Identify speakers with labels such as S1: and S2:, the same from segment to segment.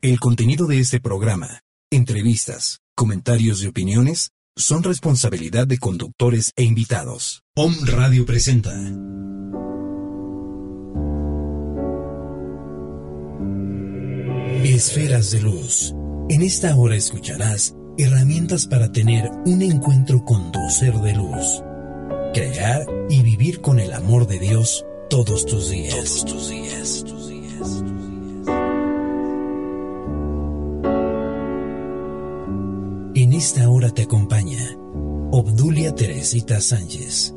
S1: El contenido de este programa, entrevistas, comentarios y opiniones son responsabilidad de conductores e invitados. Om Radio presenta. Esferas de luz. En esta hora escucharás herramientas para tener un encuentro con tu ser de luz. Crear y vivir con el amor de Dios todos tus días. Esta hora te acompaña Obdulia Teresita Sánchez.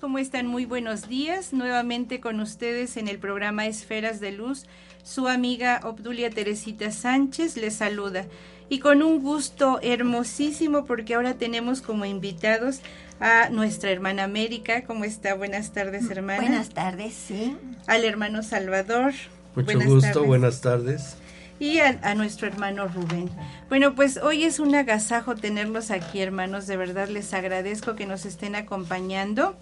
S2: ¿Cómo están? Muy buenos días. Nuevamente con ustedes en el programa Esferas de Luz. Su amiga Obdulia Teresita Sánchez les saluda. Y con un gusto hermosísimo porque ahora tenemos como invitados a nuestra hermana América. ¿Cómo está? Buenas tardes, hermana.
S3: Buenas tardes, sí.
S2: Al hermano Salvador.
S4: Mucho
S2: buenas
S4: gusto,
S2: tardes.
S4: buenas tardes.
S2: Y a, a, nuestro hermano Rubén. Bueno, pues hoy es un agasajo tenerlos aquí, hermanos. De verdad les agradezco que nos estén acompañando.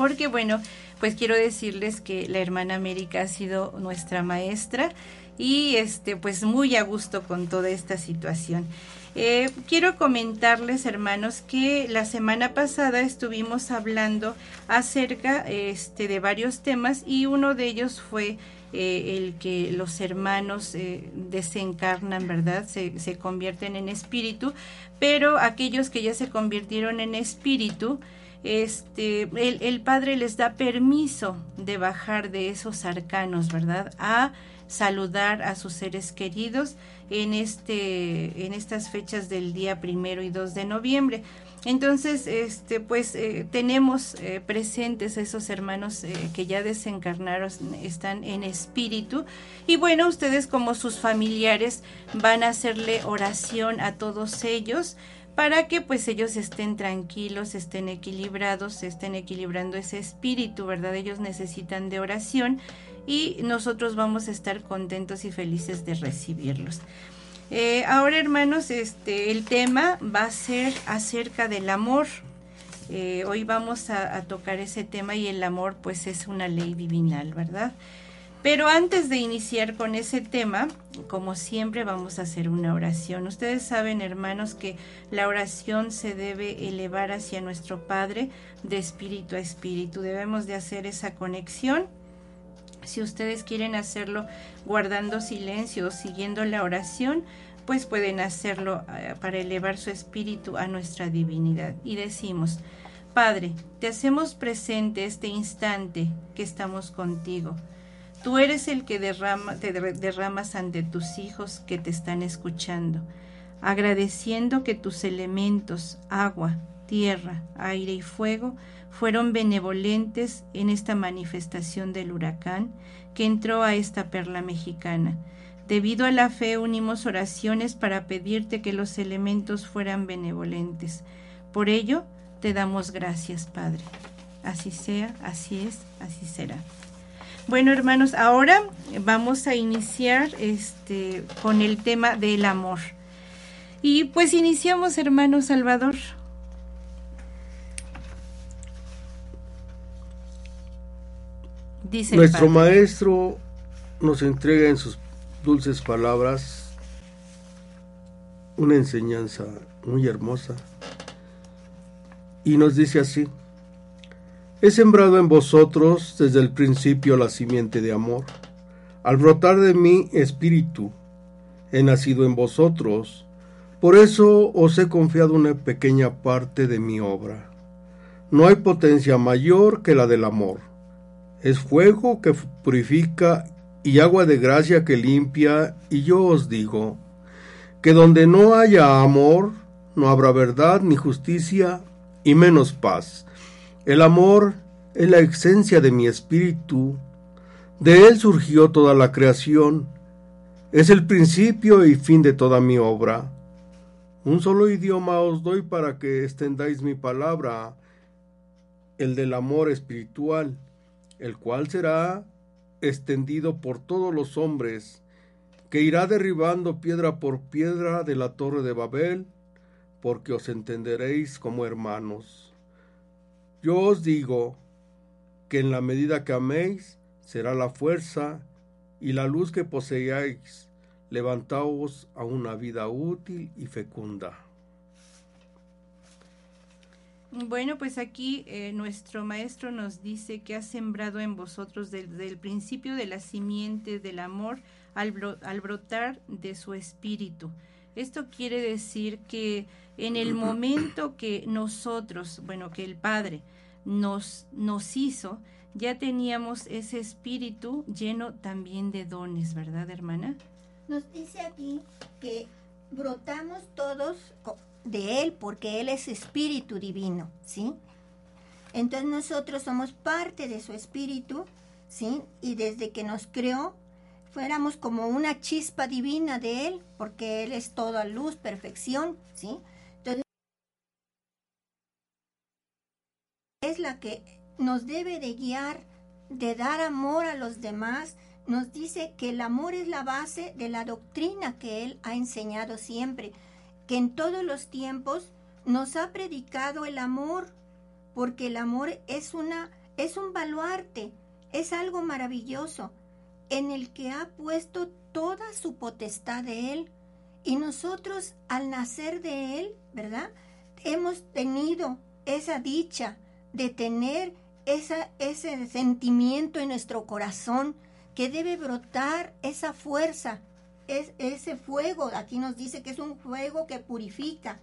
S2: Porque bueno, pues quiero decirles que la hermana América ha sido nuestra maestra y este pues muy a gusto con toda esta situación. Eh, quiero comentarles, hermanos, que la semana pasada estuvimos hablando acerca este, de varios temas y uno de ellos fue eh, el que los hermanos eh, desencarnan, ¿verdad? Se, se, convierten en espíritu, pero aquellos que ya se convirtieron en espíritu, este, el, Padre les da permiso de bajar de esos arcanos, ¿verdad? A saludar a sus seres queridos en este en estas fechas del día primero y 2 de noviembre. Entonces, este, pues eh, tenemos eh, presentes esos hermanos eh, que ya desencarnaron, están en espíritu. Y bueno, ustedes como sus familiares van a hacerle oración a todos ellos para que pues ellos estén tranquilos, estén equilibrados, estén equilibrando ese espíritu, ¿verdad? Ellos necesitan de oración y nosotros vamos a estar contentos y felices de recibirlos. Eh, ahora, hermanos, este, el tema va a ser acerca del amor. Eh, hoy vamos a, a, tocar ese tema y el amor, pues, es una ley divinal, ¿verdad? Pero antes de iniciar con ese tema, como siempre, vamos a hacer una oración. Ustedes saben, hermanos, que la oración se debe elevar hacia nuestro Padre de espíritu a espíritu. Debemos de hacer esa conexión. Si ustedes quieren hacerlo guardando silencio o siguiendo la oración, pues pueden hacerlo para elevar su espíritu a nuestra divinidad. Y decimos, Padre, te hacemos presente este instante que estamos contigo. Tú eres el que te derramas ante tus hijos que te están escuchando, agradeciendo que tus elementos, agua, tierra, aire y fuego, fueron benevolentes en esta manifestación del huracán que entró a esta perla mexicana. Debido a la fe unimos oraciones para pedirte que los elementos fueran benevolentes. Por ello, te damos gracias, Padre. Así sea, así es, así será. Bueno, hermanos, ahora vamos a iniciar este con el tema del amor. Y pues iniciamos, hermano Salvador. Dice
S3: Nuestro Maestro nos entrega en sus dulces palabras una enseñanza muy hermosa y nos dice así, he sembrado en vosotros desde el principio la simiente de amor, al brotar de mi espíritu, he nacido en vosotros, por eso os he confiado una pequeña parte de mi obra. No hay potencia mayor que la del amor. Es fuego que purifica y agua de gracia que limpia, y yo os digo, que donde no haya amor, no habrá verdad ni justicia, y menos paz. El amor es la esencia de mi espíritu, de él surgió toda la creación, es el principio y fin de toda mi obra. Un solo idioma os doy para que extendáis mi palabra, el del amor espiritual, el cual será extendido por todos los hombres, que irá derribando piedra por piedra de la torre de Babel, porque os entenderéis como hermanos. Yo os digo que en la medida que améis, será la fuerza y la luz que poseáis levantaos a una vida útil y fecunda.
S2: Bueno, pues aquí eh, nuestro maestro nos dice que ha sembrado en vosotros desde el principio de la simiente del amor al, al brotar de su espíritu. Esto quiere decir que en el momento que nosotros, bueno, que el Padre nos, nos hizo, ya teníamos ese espíritu lleno también de dones, ¿verdad, hermana?
S4: Nos dice aquí que brotamos todos de Él porque Él es espíritu divino, ¿sí? Entonces nosotros somos parte de su espíritu, ¿sí? Y desde que nos creó, fuéramos como una chispa divina de Él, porque Él es toda luz, perfección, ¿sí? Entonces, es la que nos debe de guiar, de dar amor a los demás, nos dice que el amor es la base de la doctrina que Él ha enseñado siempre que en todos los tiempos nos ha predicado el amor, porque el amor es una es un baluarte, es algo maravilloso en el que ha puesto toda su potestad de él. Y nosotros al nacer de él, ¿verdad? Hemos tenido esa dicha de tener esa, ese sentimiento en nuestro corazón que debe brotar esa fuerza es ese fuego, aquí nos dice que es un fuego que purifica,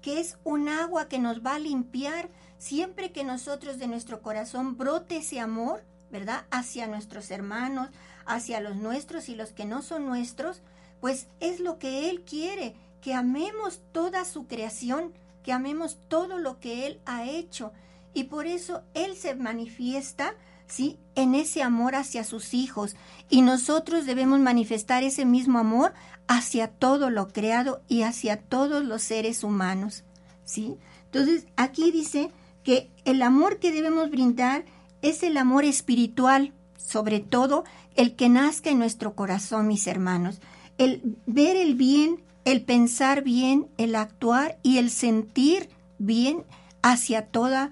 S4: que es un agua que nos va a limpiar. Siempre que nosotros de nuestro corazón brote ese amor, ¿verdad? Hacia nuestros hermanos, hacia los nuestros y los que no son nuestros, pues es lo que Él quiere, que amemos toda su creación, que amemos todo lo que Él ha hecho. Y por eso Él se manifiesta ¿sí? En ese amor hacia sus hijos. Y nosotros debemos manifestar ese mismo amor hacia todo lo creado y hacia todos los seres humanos, ¿sí? Entonces, aquí dice que el amor que debemos brindar es el amor espiritual, sobre todo el que nazca en nuestro corazón, mis hermanos. El ver el bien, el pensar bien, el actuar y el sentir bien hacia todos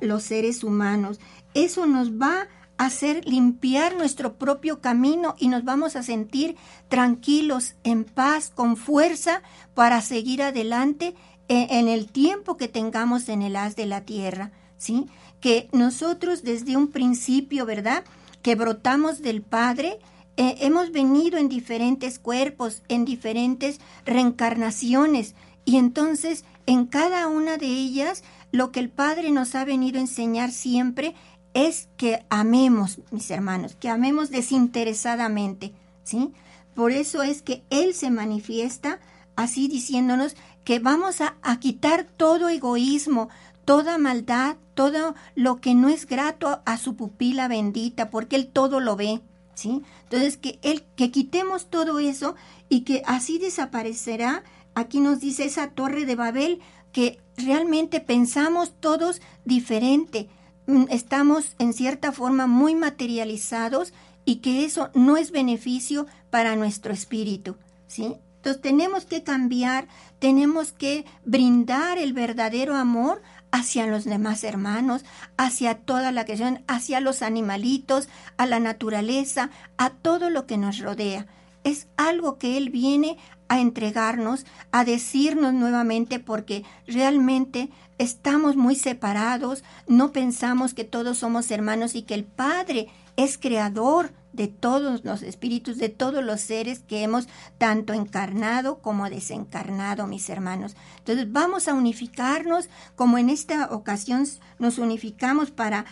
S4: los seres humanos eso nos va a hacer limpiar nuestro propio camino y nos vamos a sentir tranquilos, en paz, con fuerza para seguir adelante en, el tiempo que tengamos en el haz de la tierra, ¿sí? Que nosotros desde un principio, ¿verdad? Que brotamos del Padre, eh, hemos venido en diferentes cuerpos, en diferentes reencarnaciones, y entonces en cada una de ellas lo que el Padre nos ha venido a enseñar siempre es que amemos, mis hermanos, que amemos desinteresadamente, ¿sí? Por eso es que Él se manifiesta así diciéndonos que vamos a, quitar todo egoísmo, toda maldad, todo lo que no es grato a, su pupila bendita, porque Él todo lo ve, ¿sí? Entonces, que, él, que quitemos todo eso y que así desaparecerá, aquí nos dice esa torre de Babel, que realmente pensamos todos diferente, Mm, estamos en cierta forma muy materializados y que eso no es beneficio para nuestro espíritu, ¿sí? Entonces tenemos que cambiar, tenemos que brindar el verdadero amor hacia los demás hermanos, hacia toda la creación, hacia los animalitos, a la naturaleza, a todo lo que nos rodea. Es algo que Él viene a entregarnos, a decirnos nuevamente, porque realmente estamos muy separados, no pensamos que todos somos hermanos y que el Padre es creador de todos los espíritus, de todos los seres que hemos tanto encarnado como desencarnado, mis hermanos. Entonces vamos a unificarnos como en esta ocasión nos unificamos para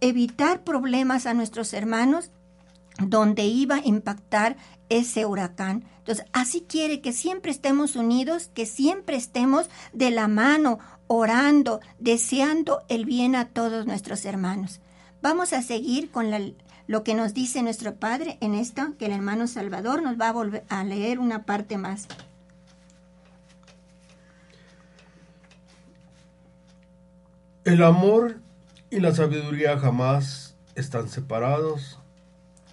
S4: evitar problemas a nuestros hermanos donde iba a impactar ese huracán. Entonces, así quiere que siempre estemos unidos, que siempre estemos de la mano, orando, deseando el bien a todos nuestros hermanos. Vamos a seguir con lo que nos dice nuestro Padre en esto, que el hermano Salvador nos va a volver a leer una parte más.
S3: El amor y la sabiduría jamás están separados.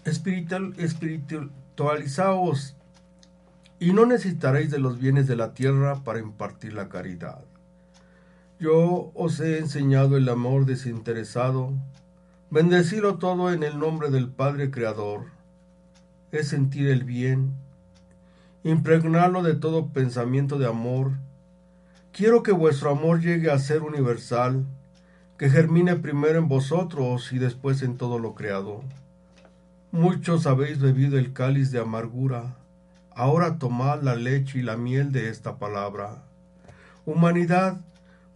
S3: Espiritual, espiritualizaos y no necesitaréis de los bienes de la tierra para impartir la caridad. Yo os he enseñado el amor desinteresado, bendecirlo todo en el nombre del Padre Creador, es sentir el bien, impregnarlo de todo pensamiento de amor. Quiero que vuestro amor llegue a ser universal, que germine primero en vosotros y después en todo lo creado. Muchos habéis bebido el cáliz de amargura, ahora tomad la leche y la miel de esta palabra. Humanidad,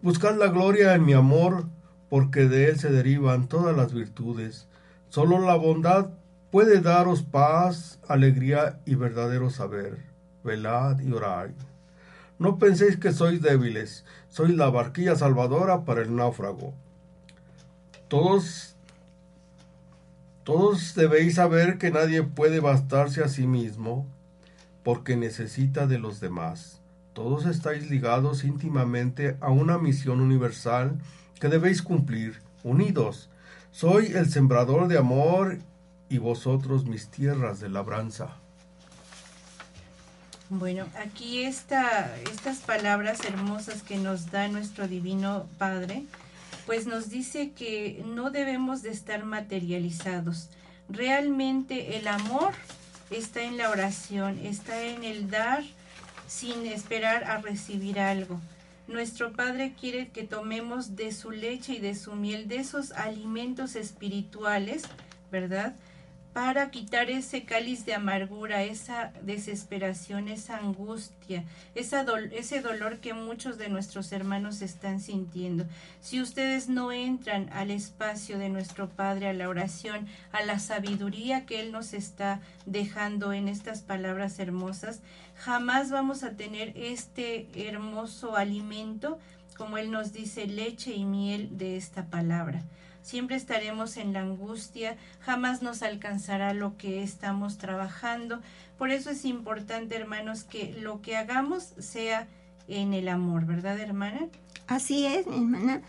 S3: buscad la gloria en mi amor, porque de él se derivan todas las virtudes. Solo la bondad puede daros paz, alegría y verdadero saber. Velad y orad. No penséis que sois débiles, sois la barquilla salvadora para el náufrago. Todos todos debéis saber que nadie puede bastarse a sí mismo porque necesita de los demás. Todos estáis ligados íntimamente a una misión universal que debéis cumplir, unidos. Soy el sembrador de amor y vosotros mis tierras de labranza.
S2: Bueno, aquí estas palabras hermosas que nos da nuestro Divino Padre, pues nos dice que no debemos de estar materializados. Realmente el amor está en la oración, está en el dar sin esperar a recibir algo. Nuestro Padre quiere que tomemos de su leche y de su miel, de esos alimentos espirituales, ¿verdad? para quitar ese cáliz de amargura, esa desesperación, esa angustia, ese dolor que muchos de nuestros hermanos están sintiendo. Si ustedes no entran al espacio de nuestro Padre, a la oración, a la sabiduría que Él nos está dejando en estas palabras hermosas, jamás vamos a tener este hermoso alimento, como Él nos dice, leche y miel de esta palabra siempre estaremos en la angustia, jamás nos alcanzará lo que estamos trabajando. Por eso es importante, hermanos, que lo que hagamos sea en el amor, ¿verdad, hermana?
S4: Así es, hermana.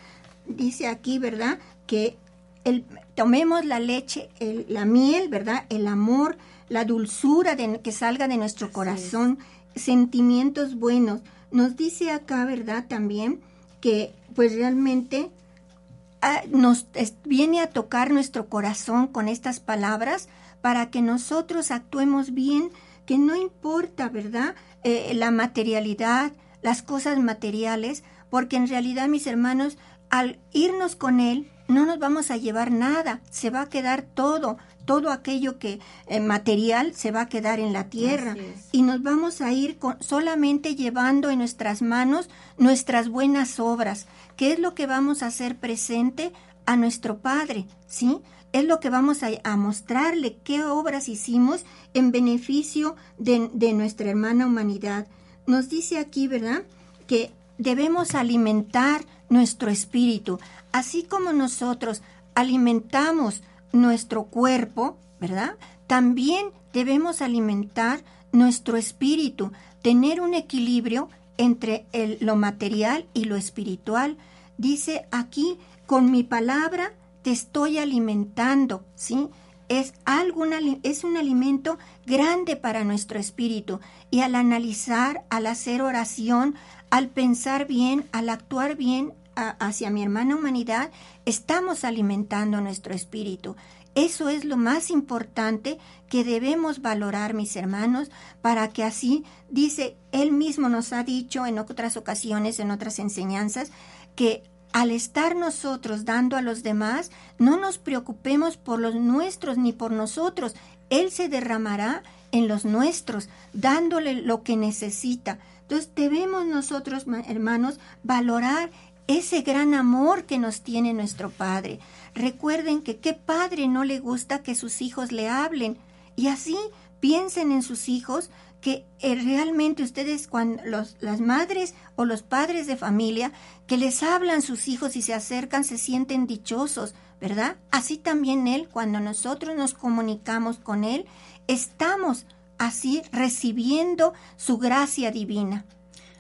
S4: Dice aquí, ¿verdad? Que el, tomemos la leche, la miel, ¿verdad? El amor, la dulzura de, que salga de nuestro corazón, sentimientos buenos. Nos dice acá, ¿verdad? También que pues realmente nos viene a tocar nuestro corazón con estas palabras para que nosotros actuemos bien, que no importa, ¿verdad? Eh, la materialidad, las cosas materiales, porque en realidad, mis hermanos, al irnos con Él, no nos vamos a llevar nada, se va a quedar todo, todo aquello que eh, material se va a quedar en la tierra y nos vamos a ir solamente llevando en nuestras manos nuestras buenas obras, que es lo que vamos a hacer presente a nuestro Padre, ¿sí? Es lo que vamos a, mostrarle, qué obras hicimos en beneficio de, de nuestra hermana humanidad. Nos dice aquí, ¿verdad? Que debemos alimentar nuestro espíritu, así como nosotros alimentamos nuestro cuerpo, ¿verdad? También debemos alimentar nuestro espíritu, tener un equilibrio entre lo material y lo espiritual. Dice aquí, con mi palabra te estoy alimentando, ¿sí? Es, algo, es un alimento grande para nuestro espíritu y al analizar, al hacer oración, al pensar bien, al actuar bien, hacia mi hermana humanidad, estamos alimentando nuestro espíritu. Eso es lo más importante que debemos valorar, mis hermanos, para que así, dice, él mismo nos ha dicho en otras ocasiones, en otras enseñanzas, que al estar nosotros dando a los demás, no nos preocupemos por los nuestros ni por nosotros. Él se derramará en los nuestros, dándole lo que necesita. Entonces debemos nosotros, hermanos, valorar ese gran amor que nos tiene nuestro Padre. Recuerden que qué padre no le gusta que sus hijos le hablen. Y así piensen en sus hijos que eh, realmente ustedes, cuando las madres o los padres de familia que les hablan sus hijos y se acercan, se sienten dichosos, ¿verdad? Así también Él, cuando nosotros nos comunicamos con Él, estamos así recibiendo su gracia divina.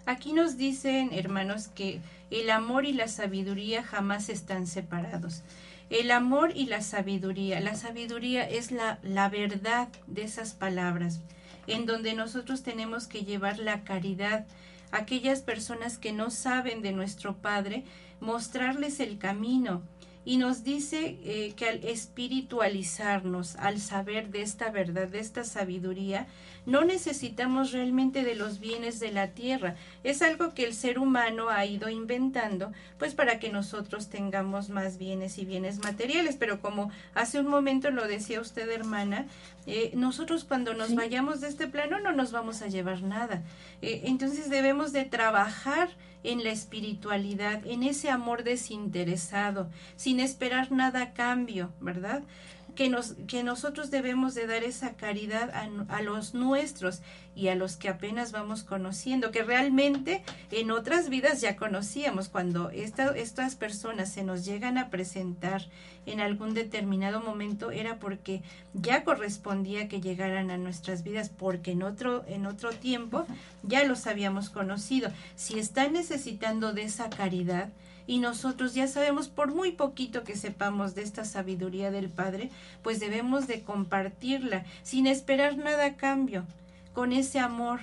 S2: Aquí nos dicen, hermanos, que el amor y la sabiduría jamás están separados. El amor y la sabiduría. La sabiduría es la, la verdad de esas palabras en donde nosotros tenemos que llevar la caridad aquellas personas que no saben de nuestro Padre, mostrarles el camino, y nos dice eh, que al espiritualizarnos, al saber de esta verdad, de esta sabiduría, no necesitamos realmente de los bienes de la tierra. Es algo que el ser humano ha ido inventando, pues para que nosotros tengamos más bienes y bienes materiales. Pero como hace un momento lo decía usted, hermana, eh, nosotros cuando nos vayamos de este plano no nos vamos a llevar nada. Eh, entonces debemos de trabajar en la espiritualidad, en ese amor desinteresado, sin esperar nada a cambio, ¿verdad? Que, nos, que nosotros debemos de dar esa caridad a, los nuestros y a los que apenas vamos conociendo, que realmente en otras vidas ya conocíamos, cuando estas personas se nos llegan a presentar en algún determinado momento era porque ya correspondía que llegaran a nuestras vidas, porque en otro, en otro tiempo ya los habíamos conocido. Si están necesitando de esa caridad, y nosotros ya sabemos por muy poquito que sepamos de esta sabiduría del Padre, pues debemos de compartirla sin esperar nada a cambio, con ese amor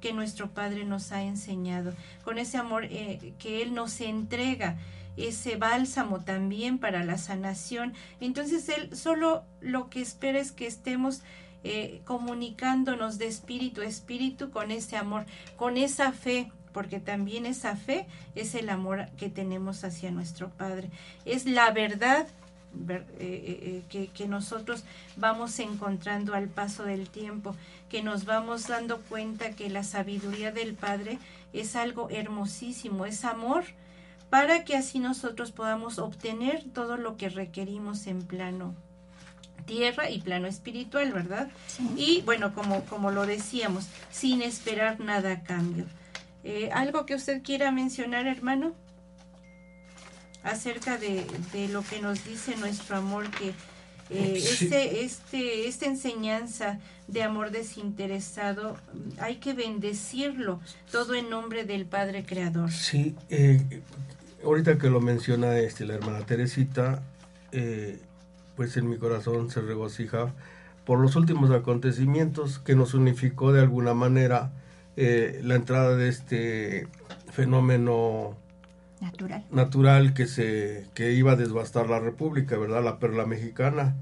S2: que nuestro Padre nos ha enseñado, con ese amor eh, que Él nos entrega, ese bálsamo también para la sanación. Entonces Él solo lo que espera es que estemos eh, comunicándonos de espíritu a espíritu con ese amor, con esa fe porque también esa fe es el amor que tenemos hacia nuestro Padre. Es la verdad eh, eh, eh, que, nosotros vamos encontrando al paso del tiempo, que nos vamos dando cuenta que la sabiduría del Padre es algo hermosísimo, es amor, para que así nosotros podamos obtener todo lo que requerimos en plano tierra y plano espiritual, ¿verdad? Y bueno, como, como lo decíamos, sin esperar nada a cambio. Eh, ¿Algo que usted quiera mencionar, hermano? Acerca de, lo que nos dice nuestro amor, que eh, este, este, esta enseñanza de amor desinteresado, hay que bendecirlo, todo en nombre del Padre Creador.
S3: Sí, eh, ahorita que lo menciona este, la hermana Teresita, pues en mi corazón se regocija por los últimos acontecimientos que nos unificó de alguna manera eh, la entrada de este fenómeno
S4: natural,
S3: natural que, se, que iba a desbastar la República, ¿verdad? La perla mexicana,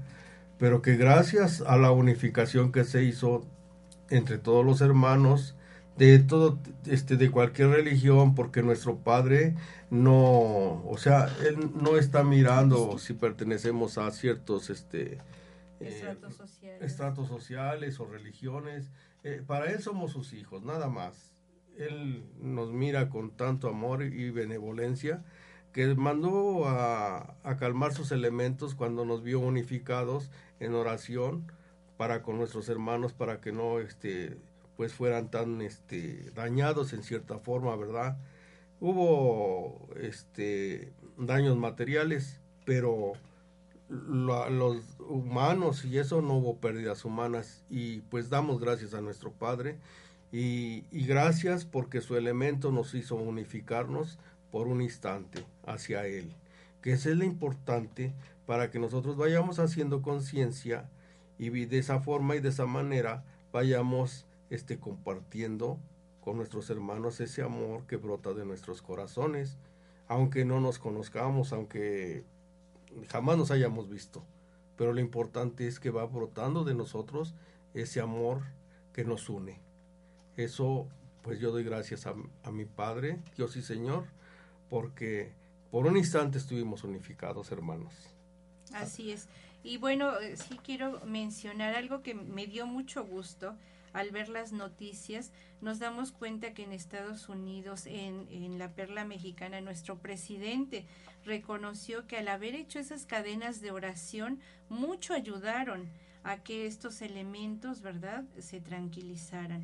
S3: pero que gracias a la unificación que se hizo entre todos los hermanos, de todo este de cualquier religión porque nuestro padre no o sea él no está mirando si pertenecemos a ciertos este
S2: eh,
S3: estratos sociales o religiones eh, para Él somos sus hijos, nada más. Él nos mira con tanto amor y benevolencia que mandó a, calmar sus elementos cuando nos vio unificados en oración para con nuestros hermanos para que no este pues fueran tan este dañados en cierta forma, ¿verdad? Hubo este daños materiales, pero los humanos y eso no hubo pérdidas humanas y pues damos gracias a nuestro Padre y, gracias porque su elemento nos hizo unificarnos por un instante hacia Él, que es lo importante para que nosotros vayamos haciendo conciencia y de esa forma y de esa manera vayamos este, compartiendo con nuestros hermanos ese amor que brota de nuestros corazones aunque no nos conozcamos, aunque jamás nos hayamos visto. Pero lo importante es que va brotando de nosotros ese amor que nos une. Eso, pues yo doy gracias a, a mi Padre, Dios y Señor, porque por un instante estuvimos unificados, hermanos.
S2: Así es. Y bueno, eh, sí quiero mencionar algo que me dio mucho gusto al ver las noticias, nos damos cuenta que en Estados Unidos, en, en, la perla mexicana, nuestro presidente reconoció que al haber hecho esas cadenas de oración, mucho ayudaron a que estos elementos, ¿verdad?, se tranquilizaran.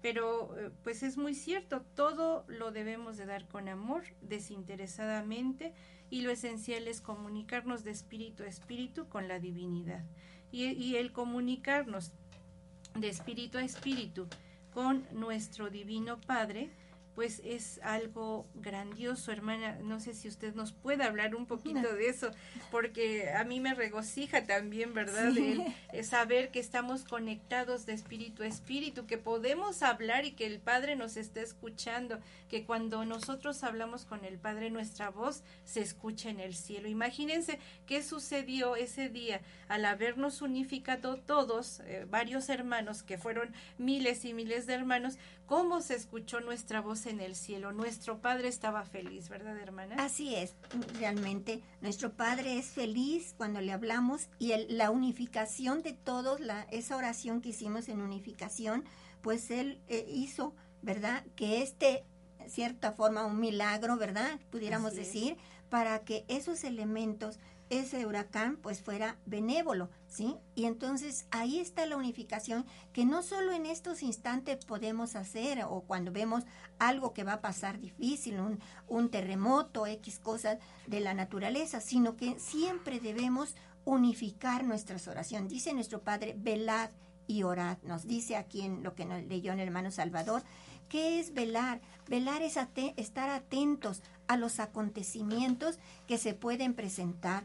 S2: Pero eh, pues es muy cierto, todo lo debemos de dar con amor, desinteresadamente, y lo esencial es comunicarnos de espíritu a espíritu con la divinidad. Y, y el comunicarnos de espíritu a espíritu con nuestro divino Padre, pues es algo grandioso, hermana. No sé si usted nos puede hablar un poquito de eso, porque a mí me regocija también, ¿verdad? Sí. El, saber que estamos conectados de espíritu a espíritu, que podemos hablar y que el Padre nos está escuchando, que cuando nosotros hablamos con el Padre, nuestra voz se escucha en el cielo. Imagínense qué sucedió ese día al habernos unificado todos, eh, varios hermanos, que fueron miles y miles de hermanos, cómo se escuchó nuestra voz en el cielo. Nuestro Padre estaba feliz, ¿verdad, hermana?
S4: Así es, realmente. Nuestro Padre es feliz cuando le hablamos y el, la unificación de todos, la, esa oración que hicimos en unificación, pues Él eh, hizo, ¿verdad? Que este, cierta forma, un milagro, ¿verdad? Pudiéramos Así decir, es. para que esos elementos ese huracán pues fuera benévolo, ¿sí? Y entonces ahí está la unificación que no solo en estos instantes podemos hacer o cuando vemos algo que va a pasar difícil, un, un terremoto, X cosas de la naturaleza, sino que siempre debemos unificar nuestras oraciones. Dice nuestro Padre, velad y orad. Nos dice aquí en lo que nos leyó el hermano Salvador, ¿qué es velar? Velar es estar atentos a los acontecimientos que se pueden presentar.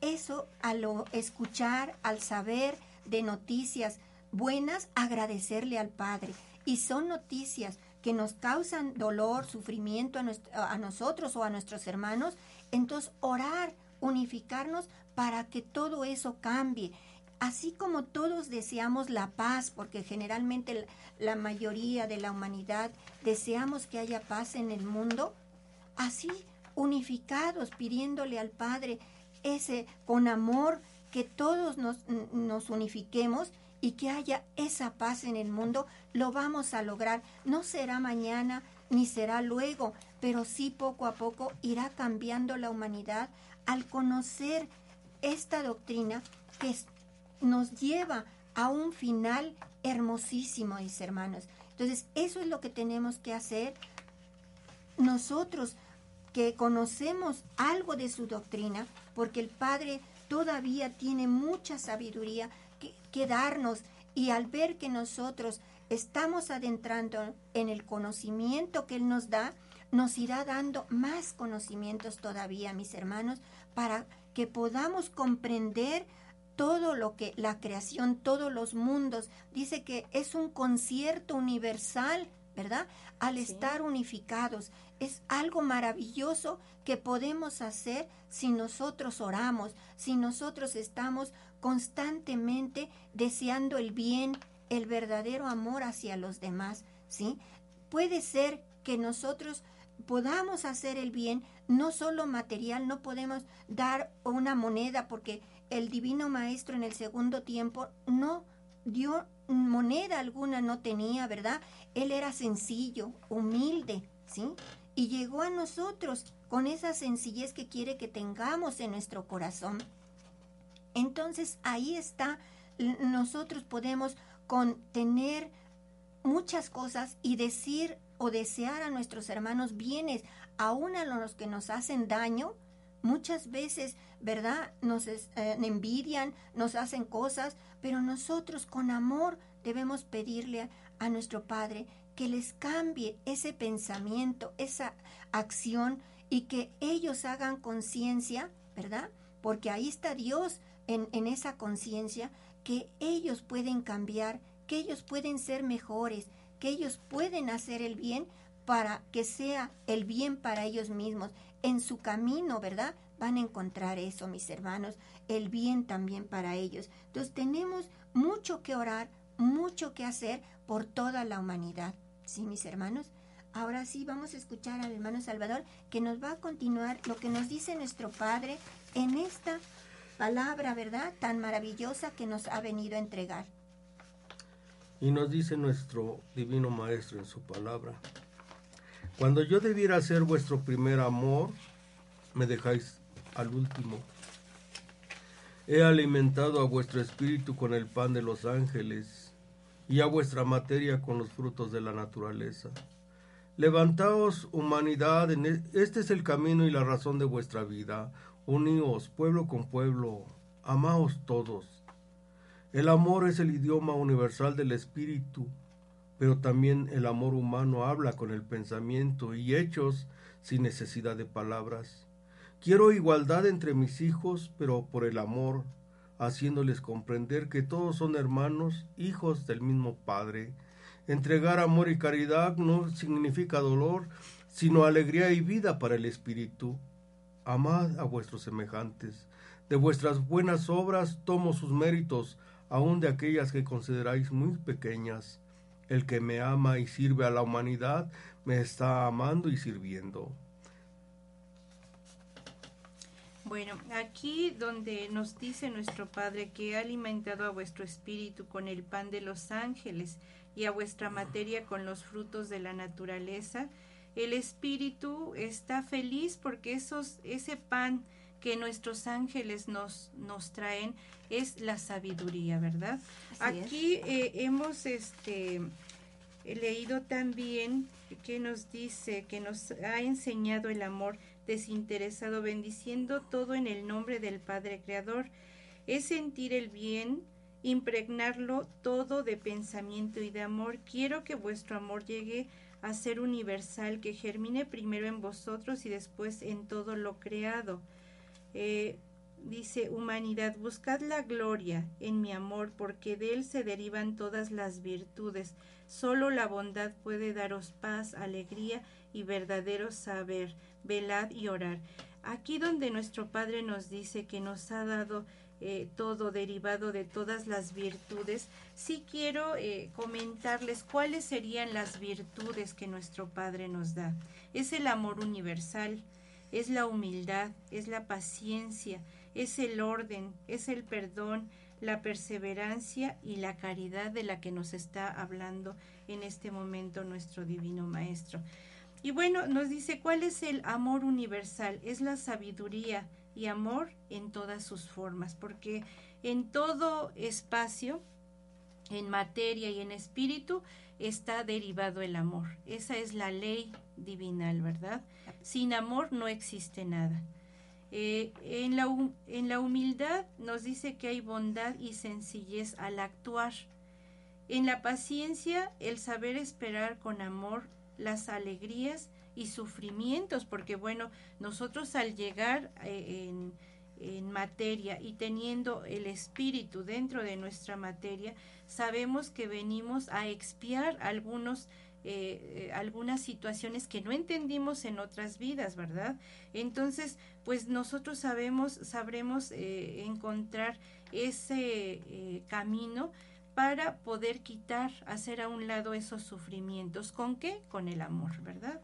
S4: Eso, al escuchar, al saber de noticias buenas, agradecerle al Padre. Y son noticias que nos causan dolor, sufrimiento a, a nosotros o a nuestros hermanos, entonces orar, unificarnos para que todo eso cambie así como todos deseamos la paz, porque generalmente la mayoría de la humanidad deseamos que haya paz en el mundo, así unificados, pidiéndole al Padre ese con amor que todos nos, nos unifiquemos y que haya esa paz en el mundo, lo vamos a lograr. No será mañana ni será luego, pero sí poco a poco irá cambiando la humanidad al conocer esta doctrina que es nos lleva a un final hermosísimo, mis hermanos. Entonces, eso es lo que tenemos que hacer nosotros que conocemos algo de su doctrina, porque el Padre todavía tiene mucha sabiduría que, darnos y al ver que nosotros estamos adentrando en el conocimiento que Él nos da, nos irá dando más conocimientos todavía, mis hermanos, para que podamos comprender todo lo que la creación, todos los mundos, dice que es un concierto universal, ¿verdad? Al sí. estar unificados. Es algo maravilloso que podemos hacer si nosotros oramos, si nosotros estamos constantemente deseando el bien, el verdadero amor hacia los demás, ¿sí? Puede ser que nosotros podamos hacer el bien, no solo material, no podemos dar una moneda porque el divino maestro en el segundo tiempo no dio moneda alguna, no tenía, ¿verdad? Él era sencillo, humilde, ¿sí? Y llegó a nosotros con esa sencillez que quiere que tengamos en nuestro corazón. Entonces ahí está, nosotros podemos contener muchas cosas y decir o desear a nuestros hermanos bienes, aun a los que nos hacen daño, muchas veces, ¿verdad? Nos eh, envidian, nos hacen cosas, pero nosotros con amor debemos pedirle a nuestro Padre que les cambie ese pensamiento, esa acción y que ellos hagan conciencia, ¿verdad? Porque ahí está Dios en, en esa conciencia, que ellos pueden cambiar, que ellos pueden ser mejores, que ellos pueden hacer el bien para que sea el bien para ellos mismos. En su camino, ¿verdad? Van a encontrar eso, mis hermanos, el bien también para ellos. Entonces tenemos mucho que orar, mucho que hacer por toda la humanidad. ¿Sí, mis hermanos? Ahora sí, vamos a escuchar al hermano Salvador que nos va a continuar lo que nos dice nuestro Padre en esta palabra, ¿verdad? Tan maravillosa que nos ha venido a entregar.
S3: Y nos dice nuestro Divino Maestro en su palabra, cuando yo debiera ser vuestro primer amor, me dejáis al último. He alimentado a vuestro espíritu con el pan de los ángeles y a vuestra materia con los frutos de la naturaleza. Levantaos, humanidad, e-, este es el camino y la razón de vuestra vida. Uníos, pueblo con pueblo, amaos todos. El amor es el idioma universal del espíritu, pero también el amor humano habla con el pensamiento y hechos sin necesidad de palabras. Quiero igualdad entre mis hijos, pero por el amor, haciéndoles comprender que todos son hermanos, hijos del mismo Padre. Entregar amor y caridad no significa dolor, sino alegría y vida para el Espíritu. Amad a vuestros semejantes. De vuestras buenas obras tomo sus méritos, aun de aquellas que consideráis muy pequeñas. El que me ama y sirve a la humanidad, me está amando y sirviendo.
S2: Bueno, aquí donde nos dice nuestro Padre que ha alimentado a vuestro espíritu con el pan de los ángeles y a vuestra materia con los frutos de la naturaleza, el espíritu está feliz porque esos, ese pan que nuestros ángeles nos, nos traen es la sabiduría, ¿verdad? Aquí eh, hemos este, leído también que nos dice que nos ha enseñado el amor desinteresado, bendiciendo todo en el nombre del Padre Creador. Es sentir el bien, impregnarlo todo de pensamiento y de amor. Quiero que vuestro amor llegue a ser universal, que germine primero en vosotros y después en todo lo creado. Eh, dice humanidad, buscad la gloria en mi amor, porque de él se derivan todas las virtudes. Solo la bondad puede daros paz, alegría y verdadero saber. Velad y orar. Aquí donde nuestro Padre nos dice que nos ha dado eh, todo derivado de todas las virtudes, sí quiero eh, comentarles cuáles serían las virtudes que nuestro Padre nos da. Es el amor universal, es la humildad, es la paciencia, es el orden, es el perdón, la perseverancia y la caridad de la que nos está hablando en este momento nuestro Divino Maestro. Y bueno, nos dice cuál es el amor universal, es la sabiduría y amor en todas sus formas, porque en todo espacio, en materia y en espíritu, está derivado el amor. Esa es la ley divinal, ¿verdad? Sin amor no existe nada. Eh, en, la, en la humildad nos dice que hay bondad y sencillez al actuar. En la paciencia, el saber esperar con amor las alegrías y sufrimientos, porque bueno, nosotros al llegar eh, en, materia y teniendo el espíritu dentro de nuestra materia, sabemos que venimos a expiar algunos eh, eh, algunas situaciones que no entendimos en otras vidas, ¿verdad? Entonces, pues nosotros sabemos, sabremos encontrar ese camino para poder quitar, hacer a un lado esos sufrimientos. ¿Con qué? Con el amor, ¿verdad?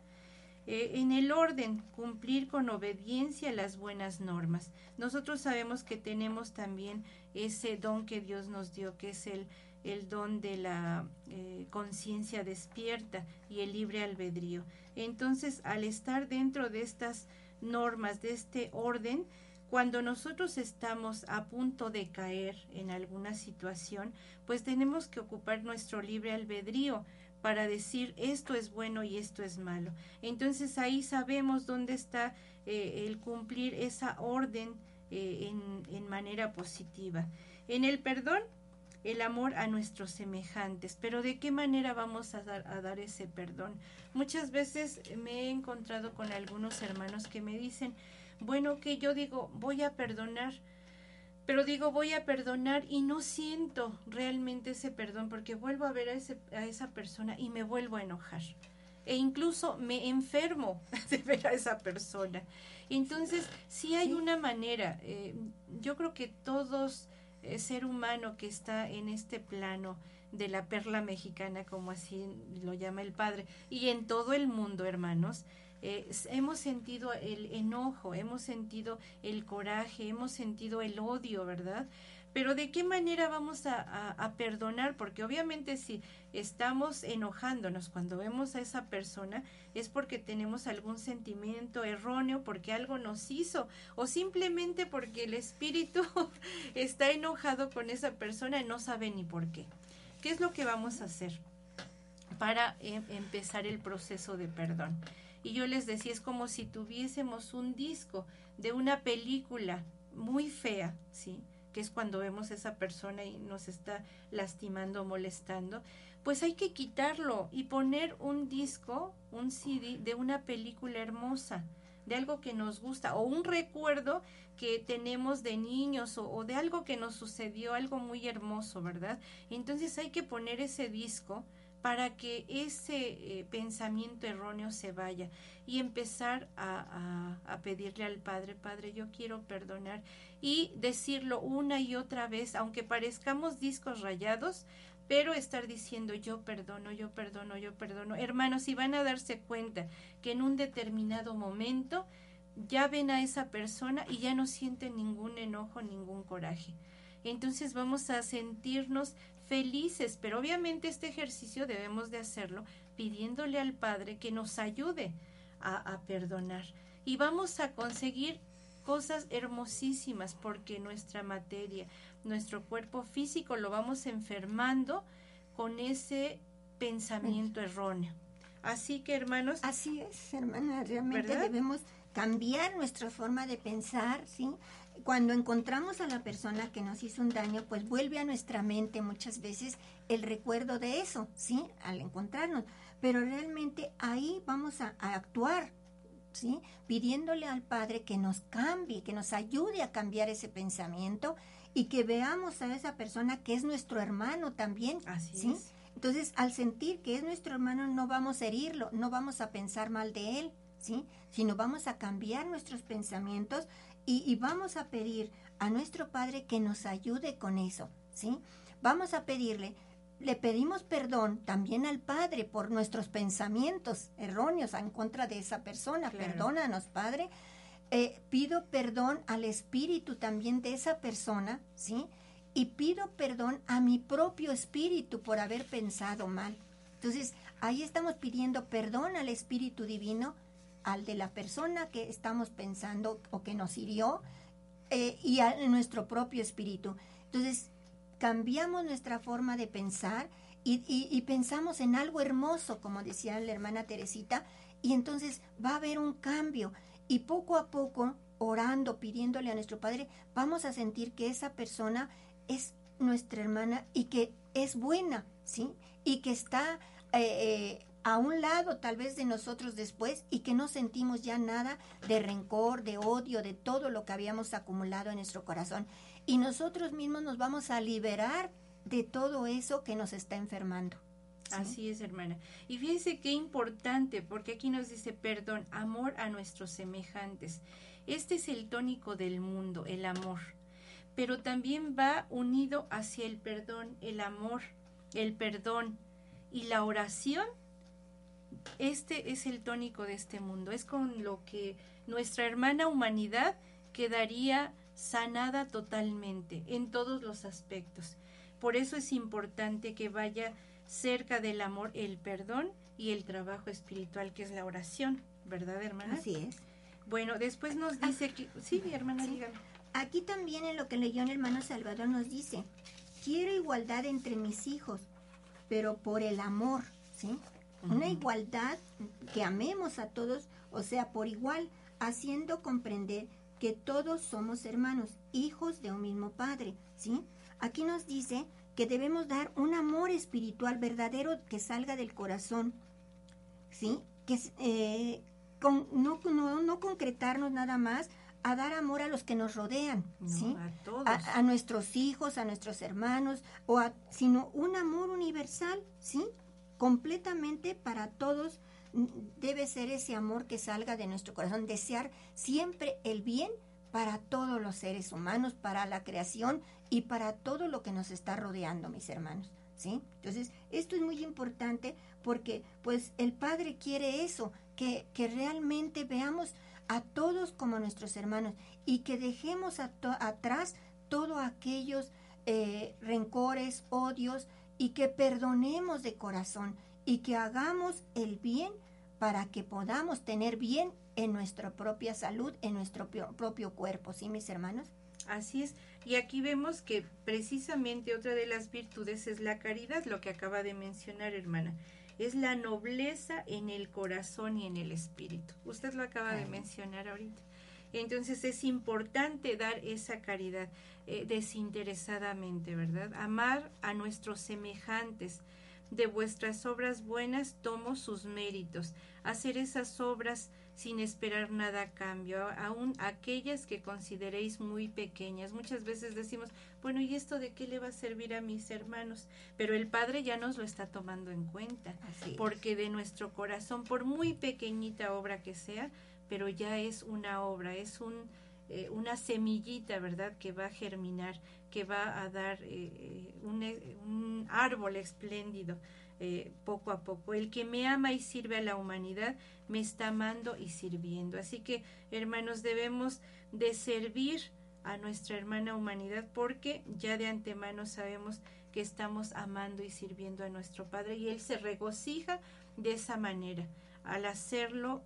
S2: en el orden, cumplir con obediencia las buenas normas. Nosotros sabemos que tenemos también ese don que Dios nos dio, que es el el don de la eh, conciencia despierta y el libre albedrío. Entonces, al estar dentro de estas normas, de este orden, cuando nosotros estamos a punto de caer en alguna situación, pues tenemos que ocupar nuestro libre albedrío para decir esto es bueno y esto es malo. Entonces ahí sabemos dónde está eh, el cumplir esa orden eh, en, en manera positiva. En el perdón, el amor a nuestros semejantes. Pero ¿de qué manera vamos a dar, a dar ese perdón? Muchas veces me he encontrado con algunos hermanos que me dicen, bueno, que yo digo, voy a perdonar, pero digo, voy a perdonar y no siento realmente ese perdón porque vuelvo a ver a, ese, a esa persona y me vuelvo a enojar. e incluso me enfermo de ver a esa persona. Entonces, si hay una manera, eh, yo creo que todos eh, ser humano que está en este plano de la perla mexicana, como así lo llama el Padre, y en todo el mundo, hermanos, eh, hemos sentido el enojo, hemos sentido el coraje, hemos sentido el odio, ¿verdad? Pero ¿de qué manera vamos a, perdonar? Porque obviamente si estamos enojándonos cuando vemos a esa persona es porque tenemos algún sentimiento erróneo, porque algo nos hizo o simplemente porque el espíritu está enojado con esa persona y no sabe ni por qué. ¿Qué es lo que vamos a hacer para em, empezar el proceso de perdón? Y yo les decía, es como si tuviésemos un disco de una película muy fea, ¿sí? que es cuando vemos a esa persona y nos está lastimando, molestando, pues hay que quitarlo y poner un disco, un CD de una película hermosa, de algo que nos gusta o un recuerdo que tenemos de niños o, o de algo que nos sucedió, algo muy hermoso, ¿verdad? Entonces hay que poner ese disco para que ese eh, pensamiento erróneo se vaya y empezar a, pedirle al Padre, Padre, yo quiero perdonar y decirlo una y otra vez, aunque parezcamos discos rayados, pero estar diciendo yo perdono, yo perdono, yo perdono. Hermanos, si van a darse cuenta que en un determinado momento ya ven a esa persona y ya no sienten ningún enojo, ningún coraje. Entonces vamos a sentirnos felices, pero obviamente este ejercicio debemos de hacerlo pidiéndole al Padre que nos ayude a, perdonar. Y vamos a conseguir cosas hermosísimas porque nuestra materia, nuestro cuerpo físico lo vamos enfermando con ese pensamiento erróneo. Así que hermanos.
S4: Así es, hermana, realmente debemos cambiar nuestra forma de pensar, ¿sí? Cuando encontramos a la persona que nos hizo un daño, pues vuelve a nuestra mente muchas veces el recuerdo de eso, ¿sí? Al encontrarnos. Pero realmente ahí vamos a, actuar, ¿sí? Pidiéndole al Padre que nos cambie, que nos ayude a cambiar ese pensamiento y que veamos a esa persona que es nuestro hermano también,
S2: Así
S4: ¿sí?
S2: Es.
S4: Entonces, al sentir que es nuestro hermano, no vamos a herirlo, no vamos a pensar mal de él, ¿sí? Sino vamos a cambiar nuestros pensamientos y, vamos a pedir a nuestro Padre que nos ayude con eso, ¿sí? Vamos a pedirle, le pedimos perdón también al Padre por nuestros pensamientos erróneos en contra de esa persona. Perdónanos, Padre. Eh, pido perdón al espíritu también de esa persona, ¿sí? Y pido perdón a mi propio espíritu por haber pensado mal. Entonces, ahí estamos pidiendo perdón al espíritu divino al de la persona que estamos pensando o que nos hirió eh, y a nuestro propio espíritu. Entonces, cambiamos nuestra forma de pensar y, pensamos en algo hermoso, como decía la hermana Teresita, y entonces va a haber un cambio. Y poco a poco, orando, pidiéndole a nuestro Padre, vamos a sentir que esa persona es nuestra hermana y que es buena, ¿sí? Y que está eh, eh, a un lado tal vez de nosotros después y que no sentimos ya nada de rencor, de odio, de todo lo que habíamos acumulado en nuestro corazón. Y nosotros mismos nos vamos a liberar de todo eso que nos está enfermando.
S2: Así es, hermana. Y fíjense qué importante, porque aquí nos dice, perdón, amor a nuestros semejantes. Este es el tónico del mundo, el amor. Pero también va unido hacia el perdón, el amor, el perdón. Y la oración este es el tónico de este mundo, es con lo que nuestra hermana humanidad quedaría sanada totalmente en todos los aspectos. Por eso es importante que vaya cerca del amor el perdón y el trabajo espiritual que es la oración, ¿verdad, hermana?
S4: Así es.
S2: Bueno, después nos dice que sí, mi hermana, dígame.
S4: Aquí también en lo que leyó el hermano Salvador nos dice, quiero igualdad entre mis hijos, pero por el amor, ¿sí? Una igualdad que amemos a todos, o sea, por igual, haciendo comprender que todos somos hermanos, hijos de un mismo Padre, ¿sí? Aquí nos dice que debemos dar un amor espiritual verdadero que salga del corazón, ¿sí? Que eh, con, no, no, concretarnos nada más a dar amor a los que nos rodean, ¿sí?
S2: A, todos.
S4: A, nuestros hijos, a nuestros hermanos, o sino un amor universal, ¿sí? Completamente para todos debe ser ese amor que salga de nuestro corazón, desear siempre el bien para todos los seres humanos, para la creación y para todo lo que nos está rodeando, mis hermanos. ¿Sí? Entonces, esto es muy importante porque pues el Padre quiere eso, que, que realmente veamos a todos como nuestros hermanos y que dejemos atrás todos aquellos eh, rencores, odios y que perdonemos de corazón y que hagamos el bien para que podamos tener bien en nuestra propia salud, en nuestro propio cuerpo, ¿sí, mis hermanos?
S2: Así es. Y aquí vemos que precisamente otra de las virtudes es la caridad, lo que acaba de mencionar, hermana. Es la nobleza en el corazón y en el espíritu. Usted lo acaba de mencionar ahorita. Entonces es importante dar esa caridad eh, desinteresadamente, ¿verdad? Amar a nuestros semejantes. De vuestras obras buenas tomo sus méritos. Hacer esas obras sin esperar nada a cambio, aun aquellas que consideréis muy pequeñas. Muchas veces decimos, bueno, ¿y esto de qué le va a servir a mis hermanos? Pero el Padre ya nos lo está tomando en cuenta, porque de nuestro corazón, por muy pequeñita obra que sea, pero ya es una obra, es un, eh, una semillita, ¿verdad?, que va a germinar, que va a dar eh, un, un, árbol espléndido eh, poco a poco. El que me ama y sirve a la humanidad, me está amando y sirviendo. Así que, hermanos, debemos de servir a nuestra hermana humanidad porque ya de antemano sabemos que estamos amando y sirviendo a nuestro Padre y Él se regocija de esa manera. Al hacerlo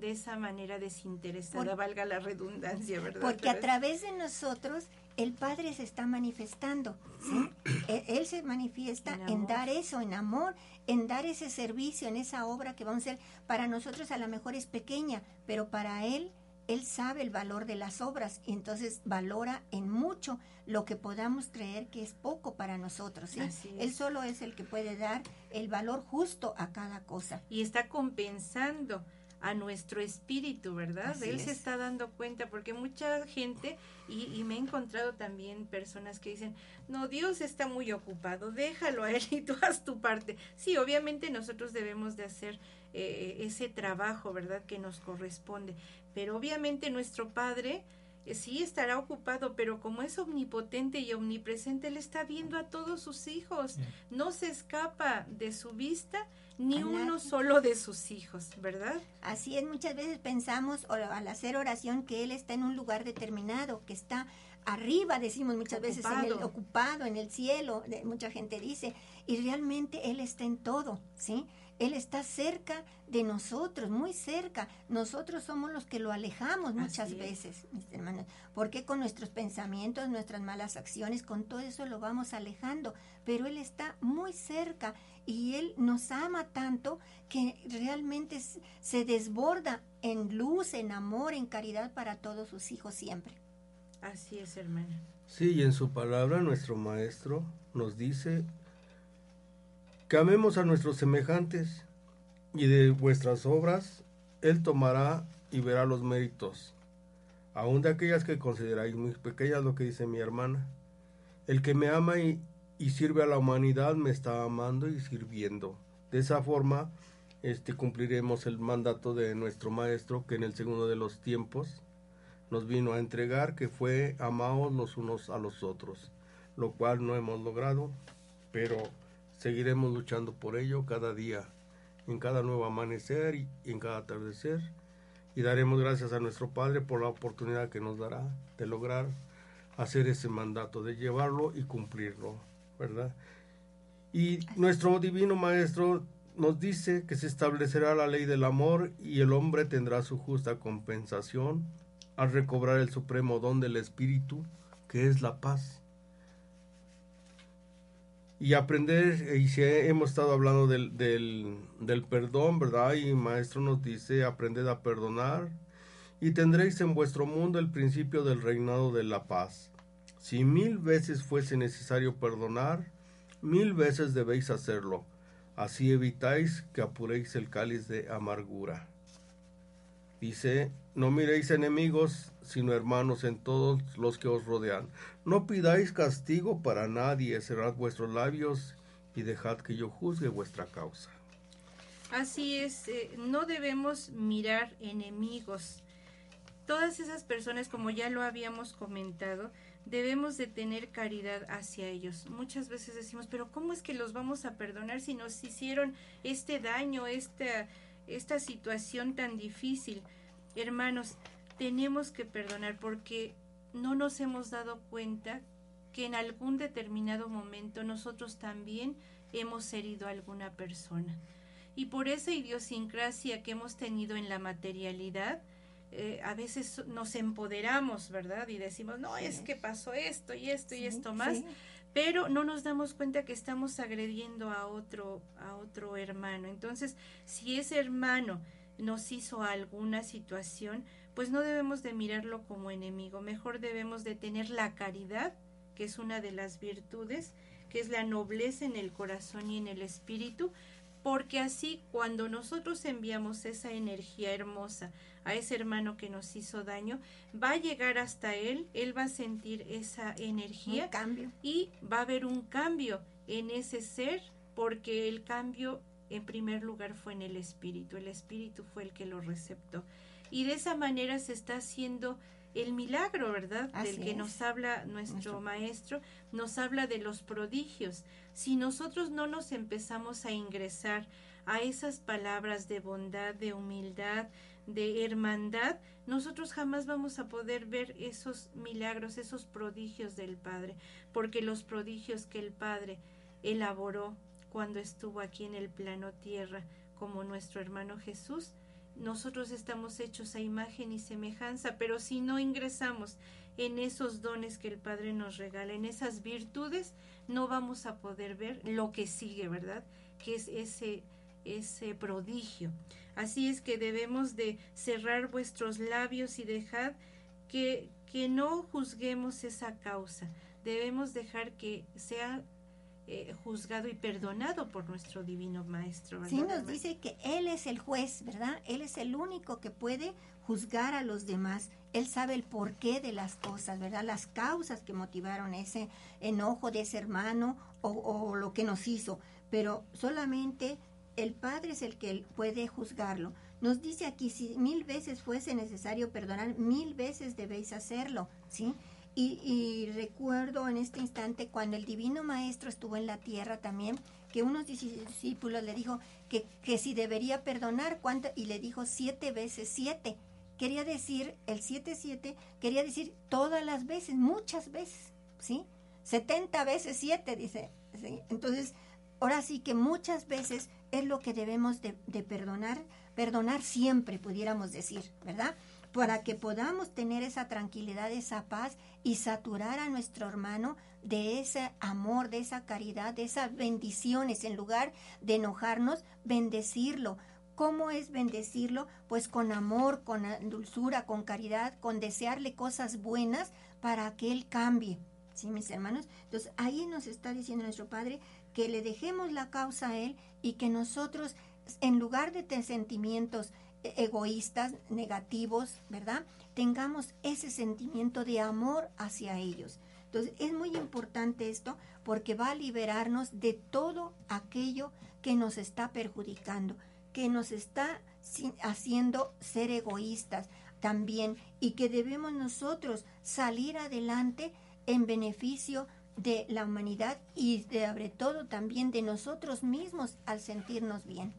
S2: de esa manera desinteresada, valga la redundancia, ¿verdad?
S4: Porque a través de nosotros el Padre se está manifestando, ¿sí? E-, él, se manifiesta en, dar eso, en amor, en dar ese servicio, en esa obra que vamos a hacer. Para nosotros a lo mejor es pequeña, pero para Él, Él sabe el valor de las obras y entonces valora en mucho lo que podamos creer que es poco para nosotros, ¿sí? Él solo es el que puede dar el valor justo a cada cosa.
S2: Y está compensando a nuestro espíritu, ¿verdad? Él se está dando cuenta porque mucha gente, y, me he encontrado también personas que dicen, no, Dios está muy ocupado, déjalo a Él y tú haz tu parte. Sí, obviamente nosotros debemos de hacer eh, ese trabajo, ¿verdad? Que nos corresponde, pero obviamente nuestro Padre eh, sí estará ocupado, pero como es omnipotente y omnipresente, Él está viendo a todos sus hijos. No se escapa de su vista ni uno solo de sus hijos, ¿verdad?
S4: Así es, muchas veces pensamos al hacer oración que Él está en un lugar determinado, que está arriba, decimos muchas veces, en el, ocupado, en el cielo, mucha gente dice, y realmente Él está en todo, ¿sí? Él está cerca de nosotros, muy cerca. Nosotros somos los que lo alejamos muchas veces, mis hermanos, porque con nuestros pensamientos, nuestras malas acciones, con todo eso lo vamos alejando, pero Él está muy cerca y Él nos ama tanto que realmente se desborda en luz, en amor, en caridad para todos sus hijos siempre.
S2: Así es, hermana.
S3: Sí, y en su palabra nuestro Maestro nos dice que amemos a nuestros semejantes y de vuestras obras Él tomará y verá los méritos, aun de aquellas que consideráis muy pequeñas, lo que dice mi hermana. El que me ama y, sirve a la humanidad me está amando y sirviendo. De esa forma, este, cumpliremos el mandato de nuestro Maestro que en el segundo de los tiempos nos vino a entregar, que fue amados los unos a los otros, lo cual no hemos logrado, pero Seguiremos luchando por ello cada día, en cada nuevo amanecer y en cada atardecer. Y daremos gracias a nuestro Padre por la oportunidad que nos dará de lograr hacer ese mandato, de llevarlo y cumplirlo, ¿verdad? Y nuestro divino Maestro nos dice que se establecerá la ley del amor y el hombre tendrá su justa compensación al recobrar el supremo don del Espíritu, que es la paz y aprender, y si hemos estado hablando del, del, del, perdón, ¿verdad? Y maestro nos dice, aprended a perdonar y tendréis en vuestro mundo el principio del reinado de la paz. Si mil veces fuese necesario perdonar, mil veces debéis hacerlo. Así evitáis que apuréis el cáliz de amargura. Dice, no miréis enemigos, sino hermanos en todos los que os rodean. No pidáis castigo para nadie, cerrad vuestros labios y dejad que yo juzgue vuestra causa.
S2: Así es, eh, no debemos mirar enemigos. Todas esas personas, como ya lo habíamos comentado, debemos de tener caridad hacia ellos. Muchas veces decimos, pero ¿cómo es que los vamos a perdonar si nos hicieron este daño, esta, esta situación tan difícil? Hermanos, tenemos que perdonar porque no nos hemos dado cuenta que en algún determinado momento nosotros también hemos herido a alguna persona. Y por esa idiosincrasia que hemos tenido en la materialidad, eh, a veces nos empoderamos, ¿verdad? Y decimos, no, es que pasó esto y esto y esto más, pero no nos damos cuenta que estamos agrediendo a otro, a otro hermano. Entonces, si ese hermano nos hizo alguna situación, pues no debemos de mirarlo como enemigo, mejor debemos de tener la caridad, que es una de las virtudes, que es la nobleza en el corazón y en el espíritu, porque así cuando nosotros enviamos esa energía hermosa a ese hermano que nos hizo daño, va a llegar hasta él, él va a sentir esa energía
S4: cambio.
S2: y va a haber un cambio en ese ser, porque el cambio en primer lugar fue en el espíritu, el espíritu fue el que lo receptó. Y de esa manera se está haciendo el milagro, ¿verdad? Del que nos habla nuestro, maestro, nos habla de los prodigios. Si nosotros no nos empezamos a ingresar a esas palabras de bondad, de humildad, de hermandad, nosotros jamás vamos a poder ver esos milagros, esos prodigios del Padre, porque los prodigios que el Padre elaboró cuando estuvo aquí en el plano tierra, como nuestro hermano Jesús, nosotros estamos hechos a imagen y semejanza, pero si no ingresamos en esos dones que el Padre nos regala, en esas virtudes, no vamos a poder ver lo que sigue, ¿verdad? Que es ese ese prodigio. Así es que debemos de cerrar vuestros labios y dejar que, que no juzguemos esa causa. Debemos dejar que sea eh, juzgado y perdonado por nuestro divino maestro.
S4: Sí, nos dice que Él es el juez, ¿verdad? Él es el único que puede juzgar a los demás. Él sabe el porqué de las cosas, ¿verdad? Las causas que motivaron ese enojo de ese hermano o, o lo que nos hizo. Pero solamente el Padre es el que puede juzgarlo. Nos dice aquí, si mil veces fuese necesario perdonar, mil veces debéis hacerlo, ¿sí? Y, recuerdo en este instante cuando el Divino Maestro estuvo en la tierra también, que unos discípulos le dijo que, que si debería perdonar, ¿cuánto? Y le dijo siete veces siete. Quería decir, el siete siete, quería decir todas las veces, muchas veces, ¿sí? Setenta veces siete, dice. Entonces, ahora sí que muchas veces es lo que debemos de, de perdonar, perdonar siempre, pudiéramos decir, ¿verdad? Para que podamos tener esa tranquilidad, esa paz y saturar a nuestro hermano de ese amor, de esa caridad, de esas bendiciones, en lugar de enojarnos, bendecirlo. ¿Cómo es bendecirlo? Pues con amor, con dulzura, con caridad, con desearle cosas buenas para que él cambie. ¿Sí, mis hermanos? Entonces ahí nos está diciendo nuestro Padre que le dejemos la causa a él y que nosotros, en lugar de tener sentimientos egoístas, negativos, ¿verdad? Tengamos ese sentimiento de amor hacia ellos. Entonces es muy importante esto porque va a liberarnos de todo aquello que nos está perjudicando, que nos está haciendo ser egoístas también y que debemos nosotros salir adelante en beneficio de la humanidad y sobre todo también de nosotros mismos al sentirnos bien.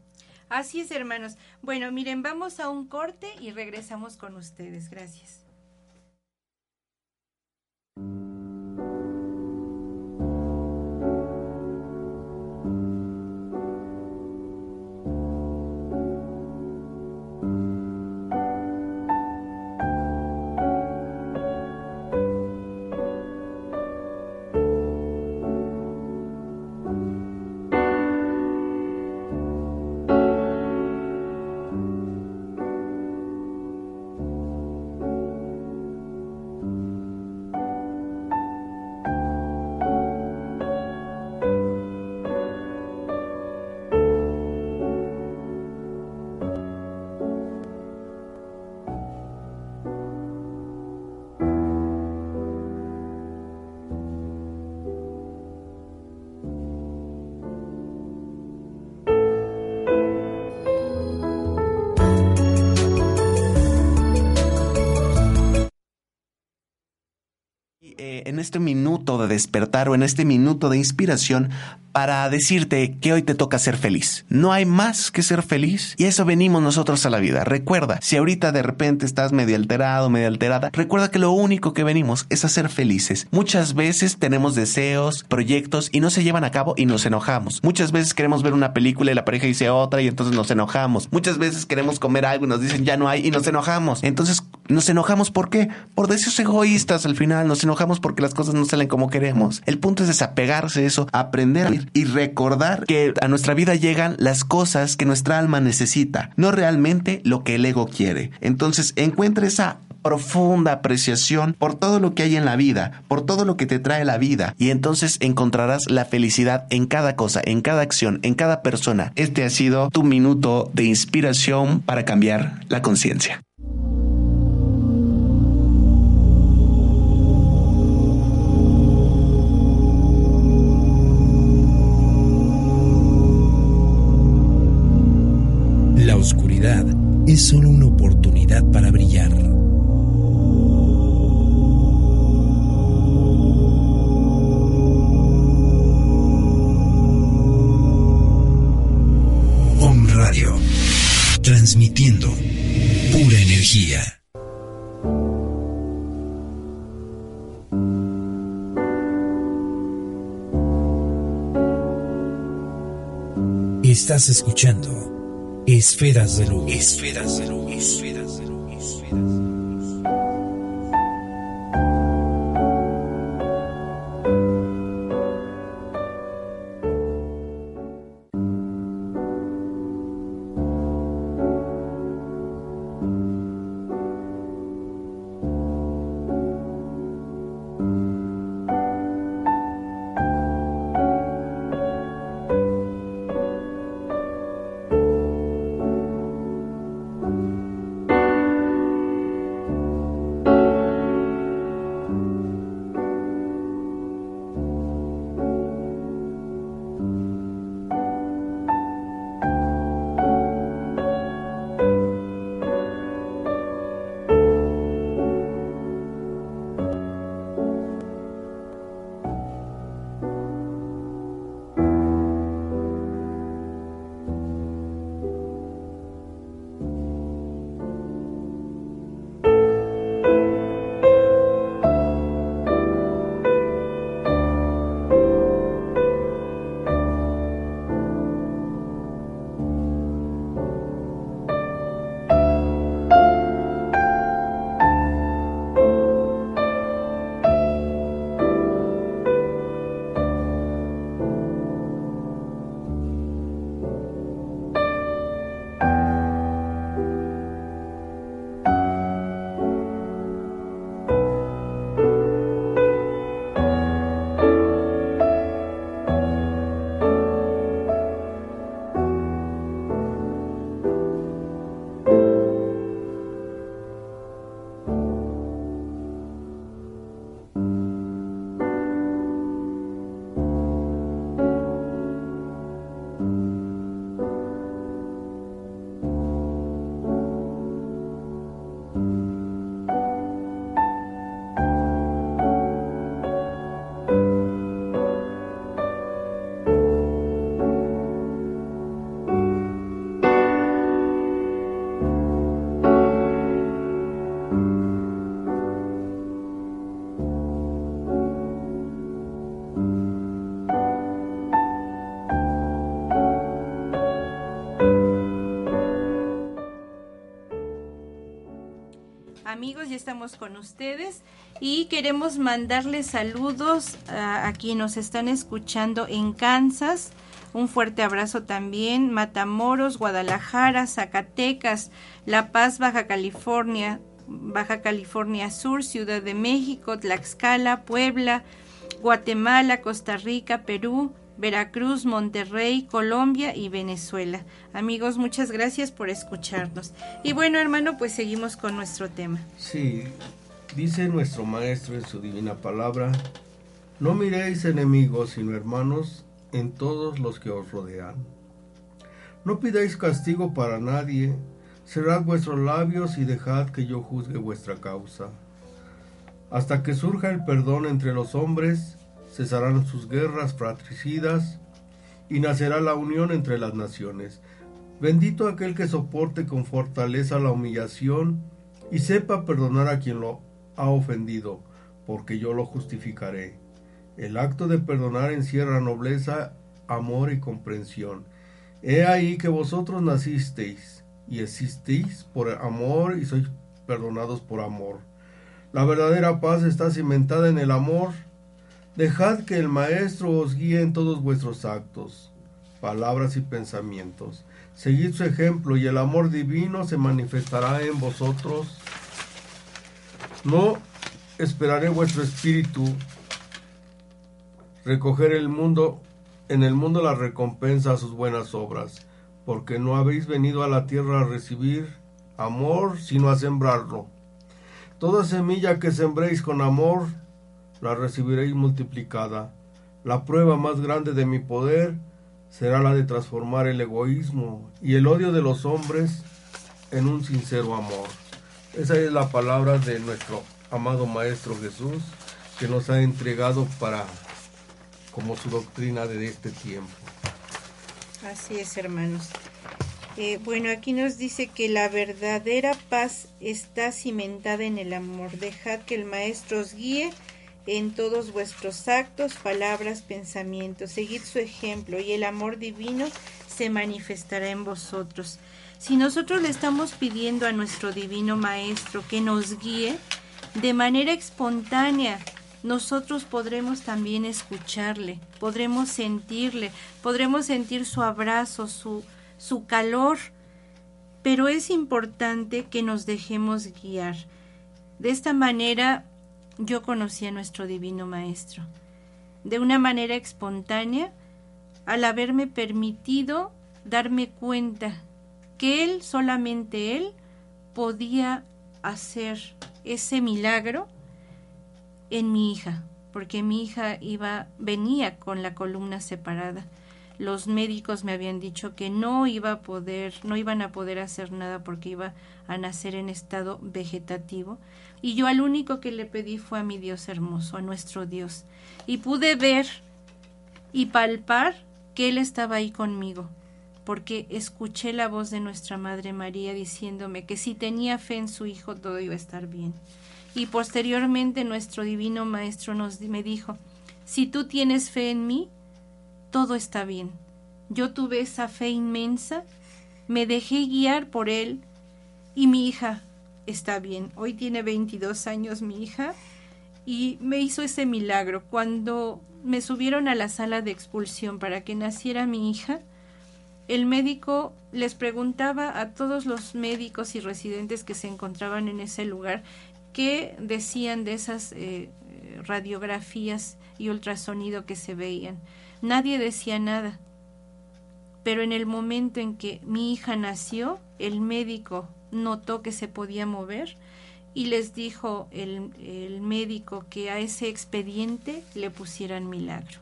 S2: Así es, hermanos. Bueno, miren, vamos a un corte y regresamos con ustedes. Gracias.
S5: Este minuto de despertar o en este minuto de inspiración para decirte que hoy te toca ser feliz. No hay más que ser feliz y eso venimos nosotros a la vida. Recuerda, si ahorita de repente estás medio alterado, medio alterada, recuerda que lo único que venimos es a ser felices. Muchas veces tenemos deseos, proyectos y no se llevan a cabo y nos enojamos. Muchas veces queremos ver una película y la pareja dice otra y entonces nos enojamos. Muchas veces queremos comer algo y nos dicen ya no hay y nos enojamos. Entonces nos enojamos ¿por qué? Por deseos egoístas al final. Nos enojamos porque las cosas no salen como queremos. El punto es desapegarse de eso, aprender a y recordar que a nuestra vida llegan las cosas que nuestra alma necesita, no realmente lo que el ego quiere. Entonces encuentra esa profunda apreciación por todo lo que hay en la vida, por todo lo que te trae la vida, y entonces encontrarás la felicidad en cada cosa, en cada acción, en cada persona. Este ha sido tu minuto de inspiración para cambiar la conciencia.
S1: Es solo una oportunidad para brillar. Om Radio, transmitiendo pura energía. Estás escuchando Esferas de luz. Esferas de luz. Esferas.
S2: Amigos, ya estamos con ustedes y queremos mandarles saludos a, quienes nos están escuchando en Kansas. Un fuerte abrazo también, Matamoros, Guadalajara, Zacatecas, La Paz, Baja California, Baja California Sur, Ciudad de México, Tlaxcala, Puebla, Guatemala, Costa Rica, Perú, Veracruz, Monterrey, Colombia y Venezuela. Amigos, muchas gracias por escucharnos. Y bueno, hermano, pues seguimos con nuestro tema.
S3: Sí, dice nuestro Maestro en su divina palabra, no miréis enemigos, sino hermanos en todos los que os rodean. No pidáis castigo para nadie, cerrad vuestros labios y dejad que yo juzgue vuestra causa. Hasta que surja el perdón entre los hombres, cesarán sus guerras fratricidas y nacerá la unión entre las naciones. Bendito aquel que soporte con fortaleza la humillación y sepa perdonar a quien lo ha ofendido, porque yo lo justificaré. El acto de perdonar encierra nobleza, amor y comprensión. He ahí que vosotros nacisteis y existís por amor y sois perdonados por amor. La verdadera paz está cimentada en el amor. Dejad que el Maestro os guíe en todos vuestros actos, palabras y pensamientos. Seguid su ejemplo y el amor divino se manifestará en vosotros. No esperaré vuestro espíritu recoger el mundo en el mundo la recompensa a sus buenas obras, porque no habéis venido a la tierra a recibir amor, sino a sembrarlo. Toda semilla que sembréis con amor, la recibiréis multiplicada. La prueba más grande de mi poder será la de transformar el egoísmo y el odio de los hombres en un sincero amor. Esa es la palabra de nuestro amado Maestro Jesús que nos ha entregado para como su doctrina de este tiempo.
S2: Así es, hermanos. Eh, bueno, aquí nos dice que la verdadera paz está cimentada en el amor. Dejad que el Maestro os guíe en todos vuestros actos, palabras, pensamientos. Seguid su ejemplo y el amor divino se manifestará en vosotros. Si nosotros le estamos pidiendo a nuestro divino Maestro que nos guíe de manera espontánea, nosotros podremos también escucharle, podremos sentirle, podremos sentir su abrazo, su, su calor, pero es importante que nos dejemos guiar. De esta manera yo conocí a nuestro Divino Maestro, de una manera espontánea, al haberme permitido darme cuenta que Él, solamente Él, podía hacer ese milagro en mi hija, porque mi hija iba venía con la columna separada. Los médicos me habían dicho que no iba a poder, no iban a poder hacer nada porque iba a nacer en estado vegetativo, y yo al único que le pedí fue a mi Dios hermoso, a nuestro Dios, y pude ver y palpar que él estaba ahí conmigo, porque escuché la voz de nuestra Madre María diciéndome que si tenía fe en su hijo todo iba a estar bien. Y posteriormente nuestro divino maestro nos me dijo, si tú tienes fe en mí, todo está bien. Yo tuve esa fe inmensa, me dejé guiar por él y mi hija está bien. Hoy tiene 22 años mi hija y me hizo ese milagro. Cuando me subieron a la sala de expulsión para que naciera mi hija, el médico les preguntaba a todos los médicos y residentes que se encontraban en ese lugar qué decían de esas eh, radiografías y ultrasonido que se veían. Nadie decía nada. Pero en el momento en que mi hija nació, el médico notó que se podía mover y les dijo el, el médico que a ese expediente le pusieran milagro.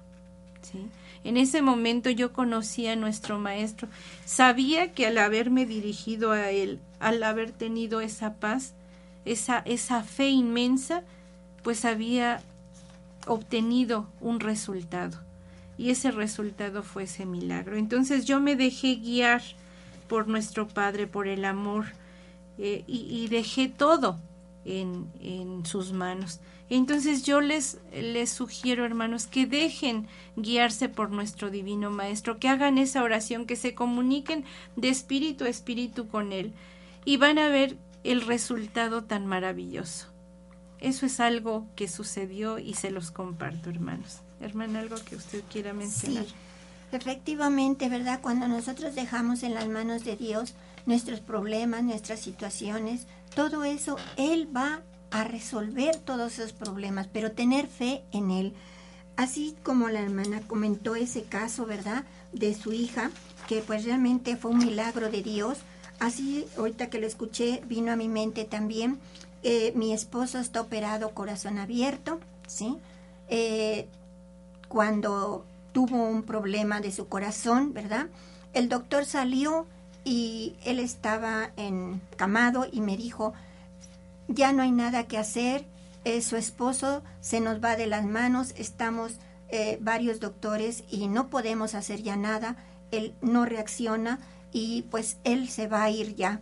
S2: ¿sí? En ese momento yo conocí a nuestro maestro. Sabía que al haberme dirigido a él, al haber tenido esa paz, esa, esa fe inmensa, pues había obtenido un resultado. Y ese resultado fue ese milagro. Entonces yo me dejé guiar por nuestro Padre, por el amor, eh, y, dejé todo en, en, sus manos. Entonces yo les, les sugiero, hermanos, que dejen guiarse por nuestro Divino Maestro, que hagan esa oración, que se comuniquen de espíritu a espíritu con Él. Y van a ver el resultado tan maravilloso. Eso es algo que sucedió y se los comparto, hermanos. Hermana, algo que usted quiera mencionar.
S4: Sí, efectivamente, ¿verdad? Cuando nosotros dejamos en las manos de Dios nuestros problemas, nuestras situaciones, todo eso, Él va a resolver todos esos problemas, pero tener fe en Él. Así como la hermana comentó ese caso, ¿verdad? De su hija, que pues realmente fue un milagro de Dios, Así, ahorita que lo escuché, vino a mi mente también, eh, mi esposo está operado corazón abierto, ¿sí? Eh, cuando tuvo un problema de su corazón, ¿verdad? El doctor salió y él estaba encamado y me dijo, ya no hay nada que hacer, eh, su esposo se nos va de las manos, estamos eh, varios doctores y no podemos hacer ya nada, él no reacciona y pues él se va a ir ya.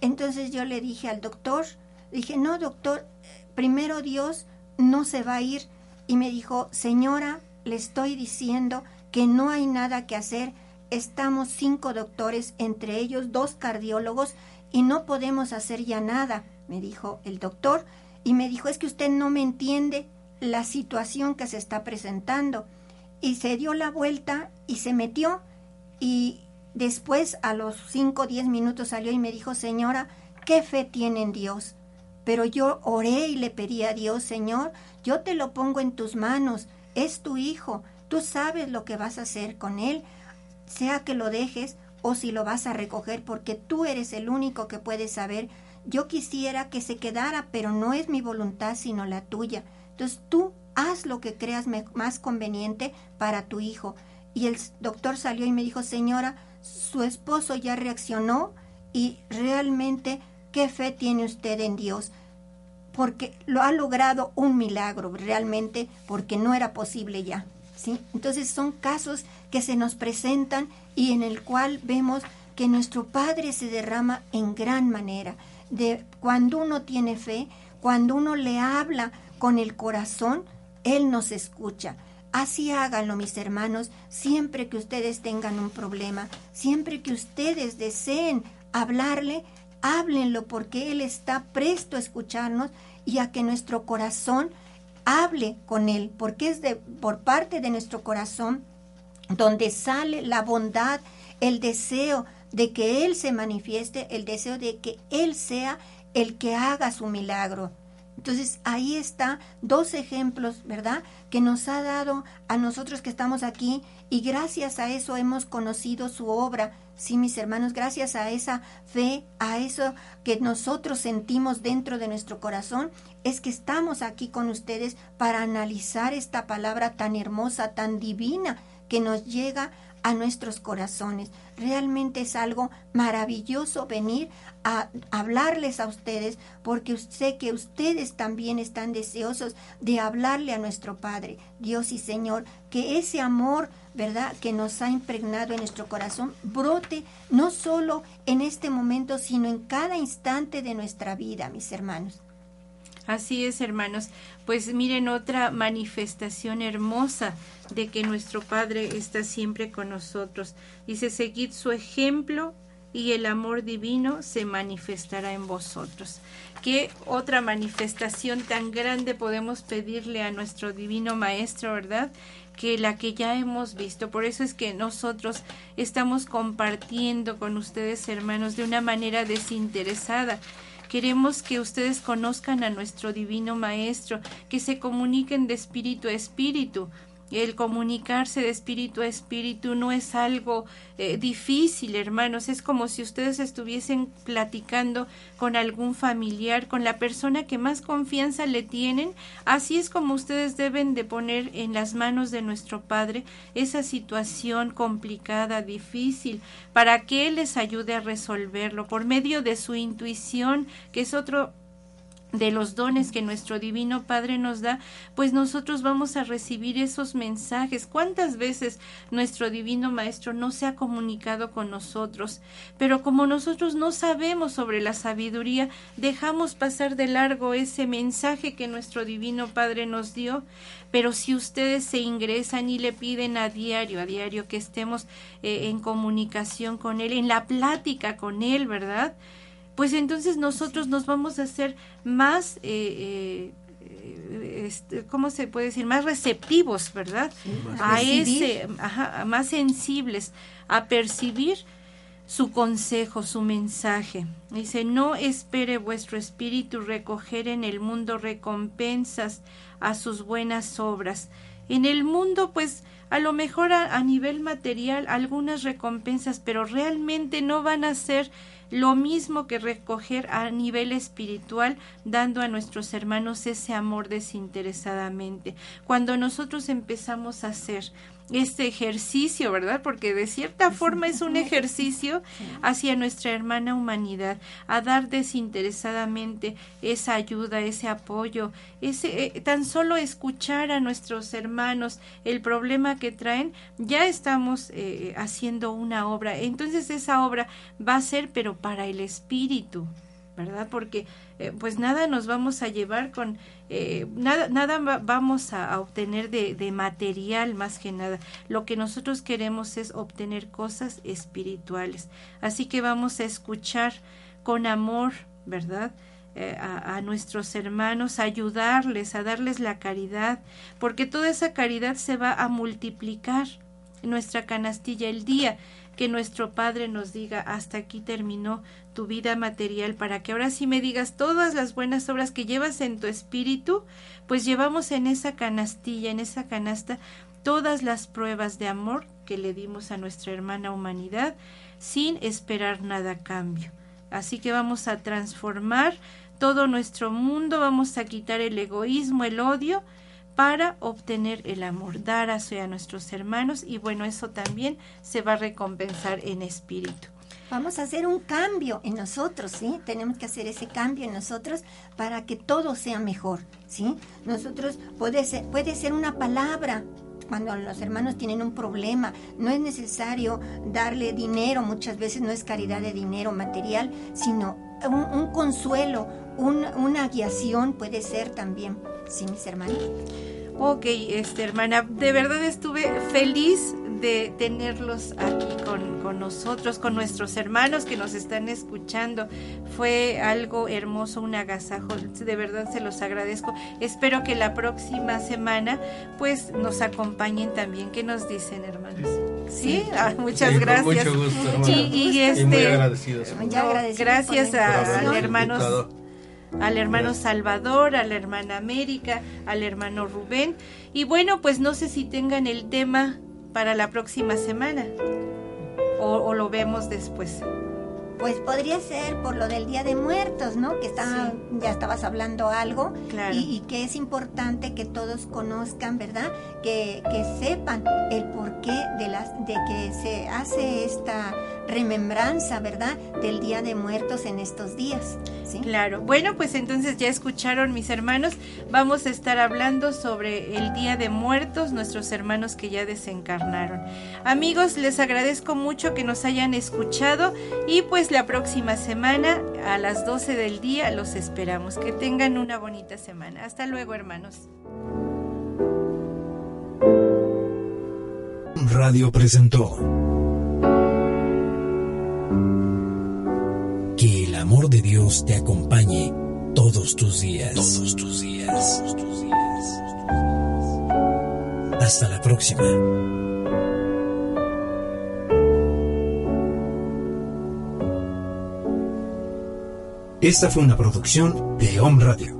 S4: Entonces yo le dije al doctor, dije, no doctor, primero Dios no se va a ir. Y me dijo, señora, le estoy diciendo que no hay nada que hacer. Estamos cinco doctores, entre ellos dos cardiólogos, y no podemos hacer ya nada, me dijo el doctor. Y me dijo, es que usted no me entiende la situación que se está presentando. Y se dio la vuelta y se metió. Y después, a los cinco o diez minutos, salió y me dijo, señora, ¿qué fe tiene en Dios? Pero yo oré y le pedí a Dios, Señor, yo te lo pongo en tus manos, es tu hijo, tú sabes lo que vas a hacer con él, sea que lo dejes o si lo vas a recoger, porque tú eres el único que puedes saber. Yo quisiera que se quedara, pero no es mi voluntad, sino la tuya. Entonces tú haz lo que creas más conveniente para tu hijo. Y el doctor salió y me dijo, señora, su esposo ya reaccionó y realmente qué fe tiene usted en Dios, porque lo ha logrado un milagro realmente, porque no era posible ya. ¿sí? Entonces son casos que se nos presentan y en el cual vemos que nuestro Padre se derrama en gran manera. De cuando uno tiene fe, cuando uno le habla con el corazón, Él nos escucha. Así háganlo, mis hermanos, siempre que ustedes tengan un problema, siempre que ustedes deseen hablarle, háblenlo porque Él está presto a escucharnos y a que nuestro corazón hable con Él, porque es de, por parte de nuestro corazón donde sale la bondad, el deseo de que Él se manifieste, el deseo de que Él sea el que haga su milagro. Entonces ahí está dos ejemplos, ¿verdad? Que nos ha dado a nosotros que estamos aquí y gracias a eso hemos conocido su obra. Sí, mis hermanos, gracias a esa fe, a eso que nosotros sentimos dentro de nuestro corazón, es que estamos aquí con ustedes para analizar esta palabra tan hermosa, tan divina, que nos llega a nuestros corazones. Realmente es algo maravilloso venir a hablarles a ustedes porque sé que ustedes también están deseosos de hablarle a nuestro Padre, Dios y Señor, que ese amor, ¿verdad?, que nos ha impregnado en nuestro corazón brote no solo en este momento, sino en cada instante de nuestra vida, mis hermanos.
S2: Así es, hermanos. Pues miren otra manifestación hermosa de que nuestro Padre está siempre con nosotros. Dice, seguid su ejemplo y el amor divino se manifestará en vosotros. ¿Qué otra manifestación tan grande podemos pedirle a nuestro divino Maestro, verdad? Que la que ya hemos visto. Por eso es que nosotros estamos compartiendo con ustedes, hermanos, de una manera desinteresada Queremos que ustedes conozcan a nuestro Divino Maestro, que se comuniquen de espíritu a espíritu, el comunicarse de espíritu a espíritu no es algo eh, difícil, hermanos. Es como si ustedes estuviesen platicando con algún familiar, con la persona que más confianza le tienen. Así es como ustedes deben de poner en las manos de nuestro Padre esa situación complicada, difícil, para que Él les ayude a resolverlo por medio de su intuición, que es otro de los dones que nuestro Divino Padre nos da, pues nosotros vamos a recibir esos mensajes. ¿Cuántas veces nuestro Divino Maestro no se ha comunicado con nosotros? Pero como nosotros no sabemos sobre la sabiduría, dejamos pasar de largo ese mensaje que nuestro Divino Padre nos dio. Pero si ustedes se ingresan y le piden a diario, a diario que estemos eh, en comunicación con Él, en la plática con Él, ¿verdad? Pues entonces nosotros nos vamos a hacer más, eh, eh, este, ¿cómo se puede decir? Más receptivos, ¿verdad? a ese, más sensibles a percibir su consejo, su mensaje. Dice, no espere vuestro espíritu recoger en el mundo recompensas a sus buenas obras. En el mundo, pues, a lo mejor a nivel material algunas recompensas, pero realmente no van a ser lo mismo que recoger a nivel espiritual, dando a nuestros hermanos ese amor desinteresadamente. Cuando nosotros empezamos a hacer este ejercicio, ¿verdad? Porque de cierta forma es un ejercicio hacia nuestra hermana humanidad, a dar desinteresadamente esa ayuda, ese apoyo, ese eh, tan solo escuchar a nuestros hermanos el problema que traen, ya estamos eh, haciendo una obra. Entonces esa obra va a ser pero para el espíritu, ¿verdad? Porque eh, pues nada nos vamos a llevar con, eh, nada, nada vamos a, obtener de, de, material más que nada. Lo que nosotros queremos es obtener cosas espirituales. Así que vamos a escuchar con amor, ¿verdad? Eh, a, nuestros hermanos, ayudarles, a darles la caridad, porque toda esa caridad se va a multiplicar en nuestra canastilla el día que nuestro Padre nos diga hasta aquí terminó tu vida material para que ahora sí me digas todas las buenas obras que llevas en tu espíritu, pues llevamos en esa canastilla, en esa canasta, todas las pruebas de amor que le dimos a nuestra hermana humanidad sin esperar nada a cambio. Así que vamos a transformar todo nuestro mundo, vamos a quitar el egoísmo, el odio, para obtener el amor, dar hacia nuestros hermanos y bueno, eso también se va a recompensar en espíritu.
S4: Vamos a hacer un cambio en nosotros, ¿sí? Tenemos que hacer ese cambio en nosotros para que todo sea mejor, ¿sí? Nosotros puede ser, puede ser una palabra, cuando los hermanos tienen un problema. No es necesario darle dinero, muchas veces no es caridad de dinero material, sino un, consuelo, una guiación puede ser también. Sí, mis hermanos.
S2: Ok, este, hermana, de verdad estuve feliz de tenerlos aquí con, con, nosotros, con nuestros hermanos que nos están escuchando. Fue algo hermoso, un agasajo, de verdad se los agradezco. Espero que la próxima semana pues nos acompañen también. ¿Qué nos dicen, hermanos? Sí, ah, muchas gracias.
S3: mucho gusto.
S2: Y, este, muy
S3: agradecidos.
S2: gracias a, hermanos al hermano Salvador, a la hermana América, al hermano Rubén. Y bueno, pues no sé si tengan el tema para la próxima semana o, lo vemos después.
S4: Pues podría ser por lo del Día de Muertos, ¿no? Que está, ya estabas hablando algo.
S2: Claro.
S4: Y, que es importante que todos conozcan, ¿verdad? Que, que sepan el porqué de, las, de que se hace esta remembranza, ¿verdad? Del Día de Muertos en estos días. ¿sí?
S2: Claro. Bueno, pues entonces ya escucharon mis hermanos. Vamos a estar hablando sobre el Día de Muertos, nuestros hermanos que ya desencarnaron. Amigos, les agradezco mucho que nos hayan escuchado y pues la próxima semana a las 12 del día los esperamos. Que tengan una bonita semana. Hasta luego, hermanos.
S1: Radio presentó amor de Dios te acompañe todos tus días. Todos tus días. Todos tus días. Hasta la próxima. Esta fue una producción de Home Radio.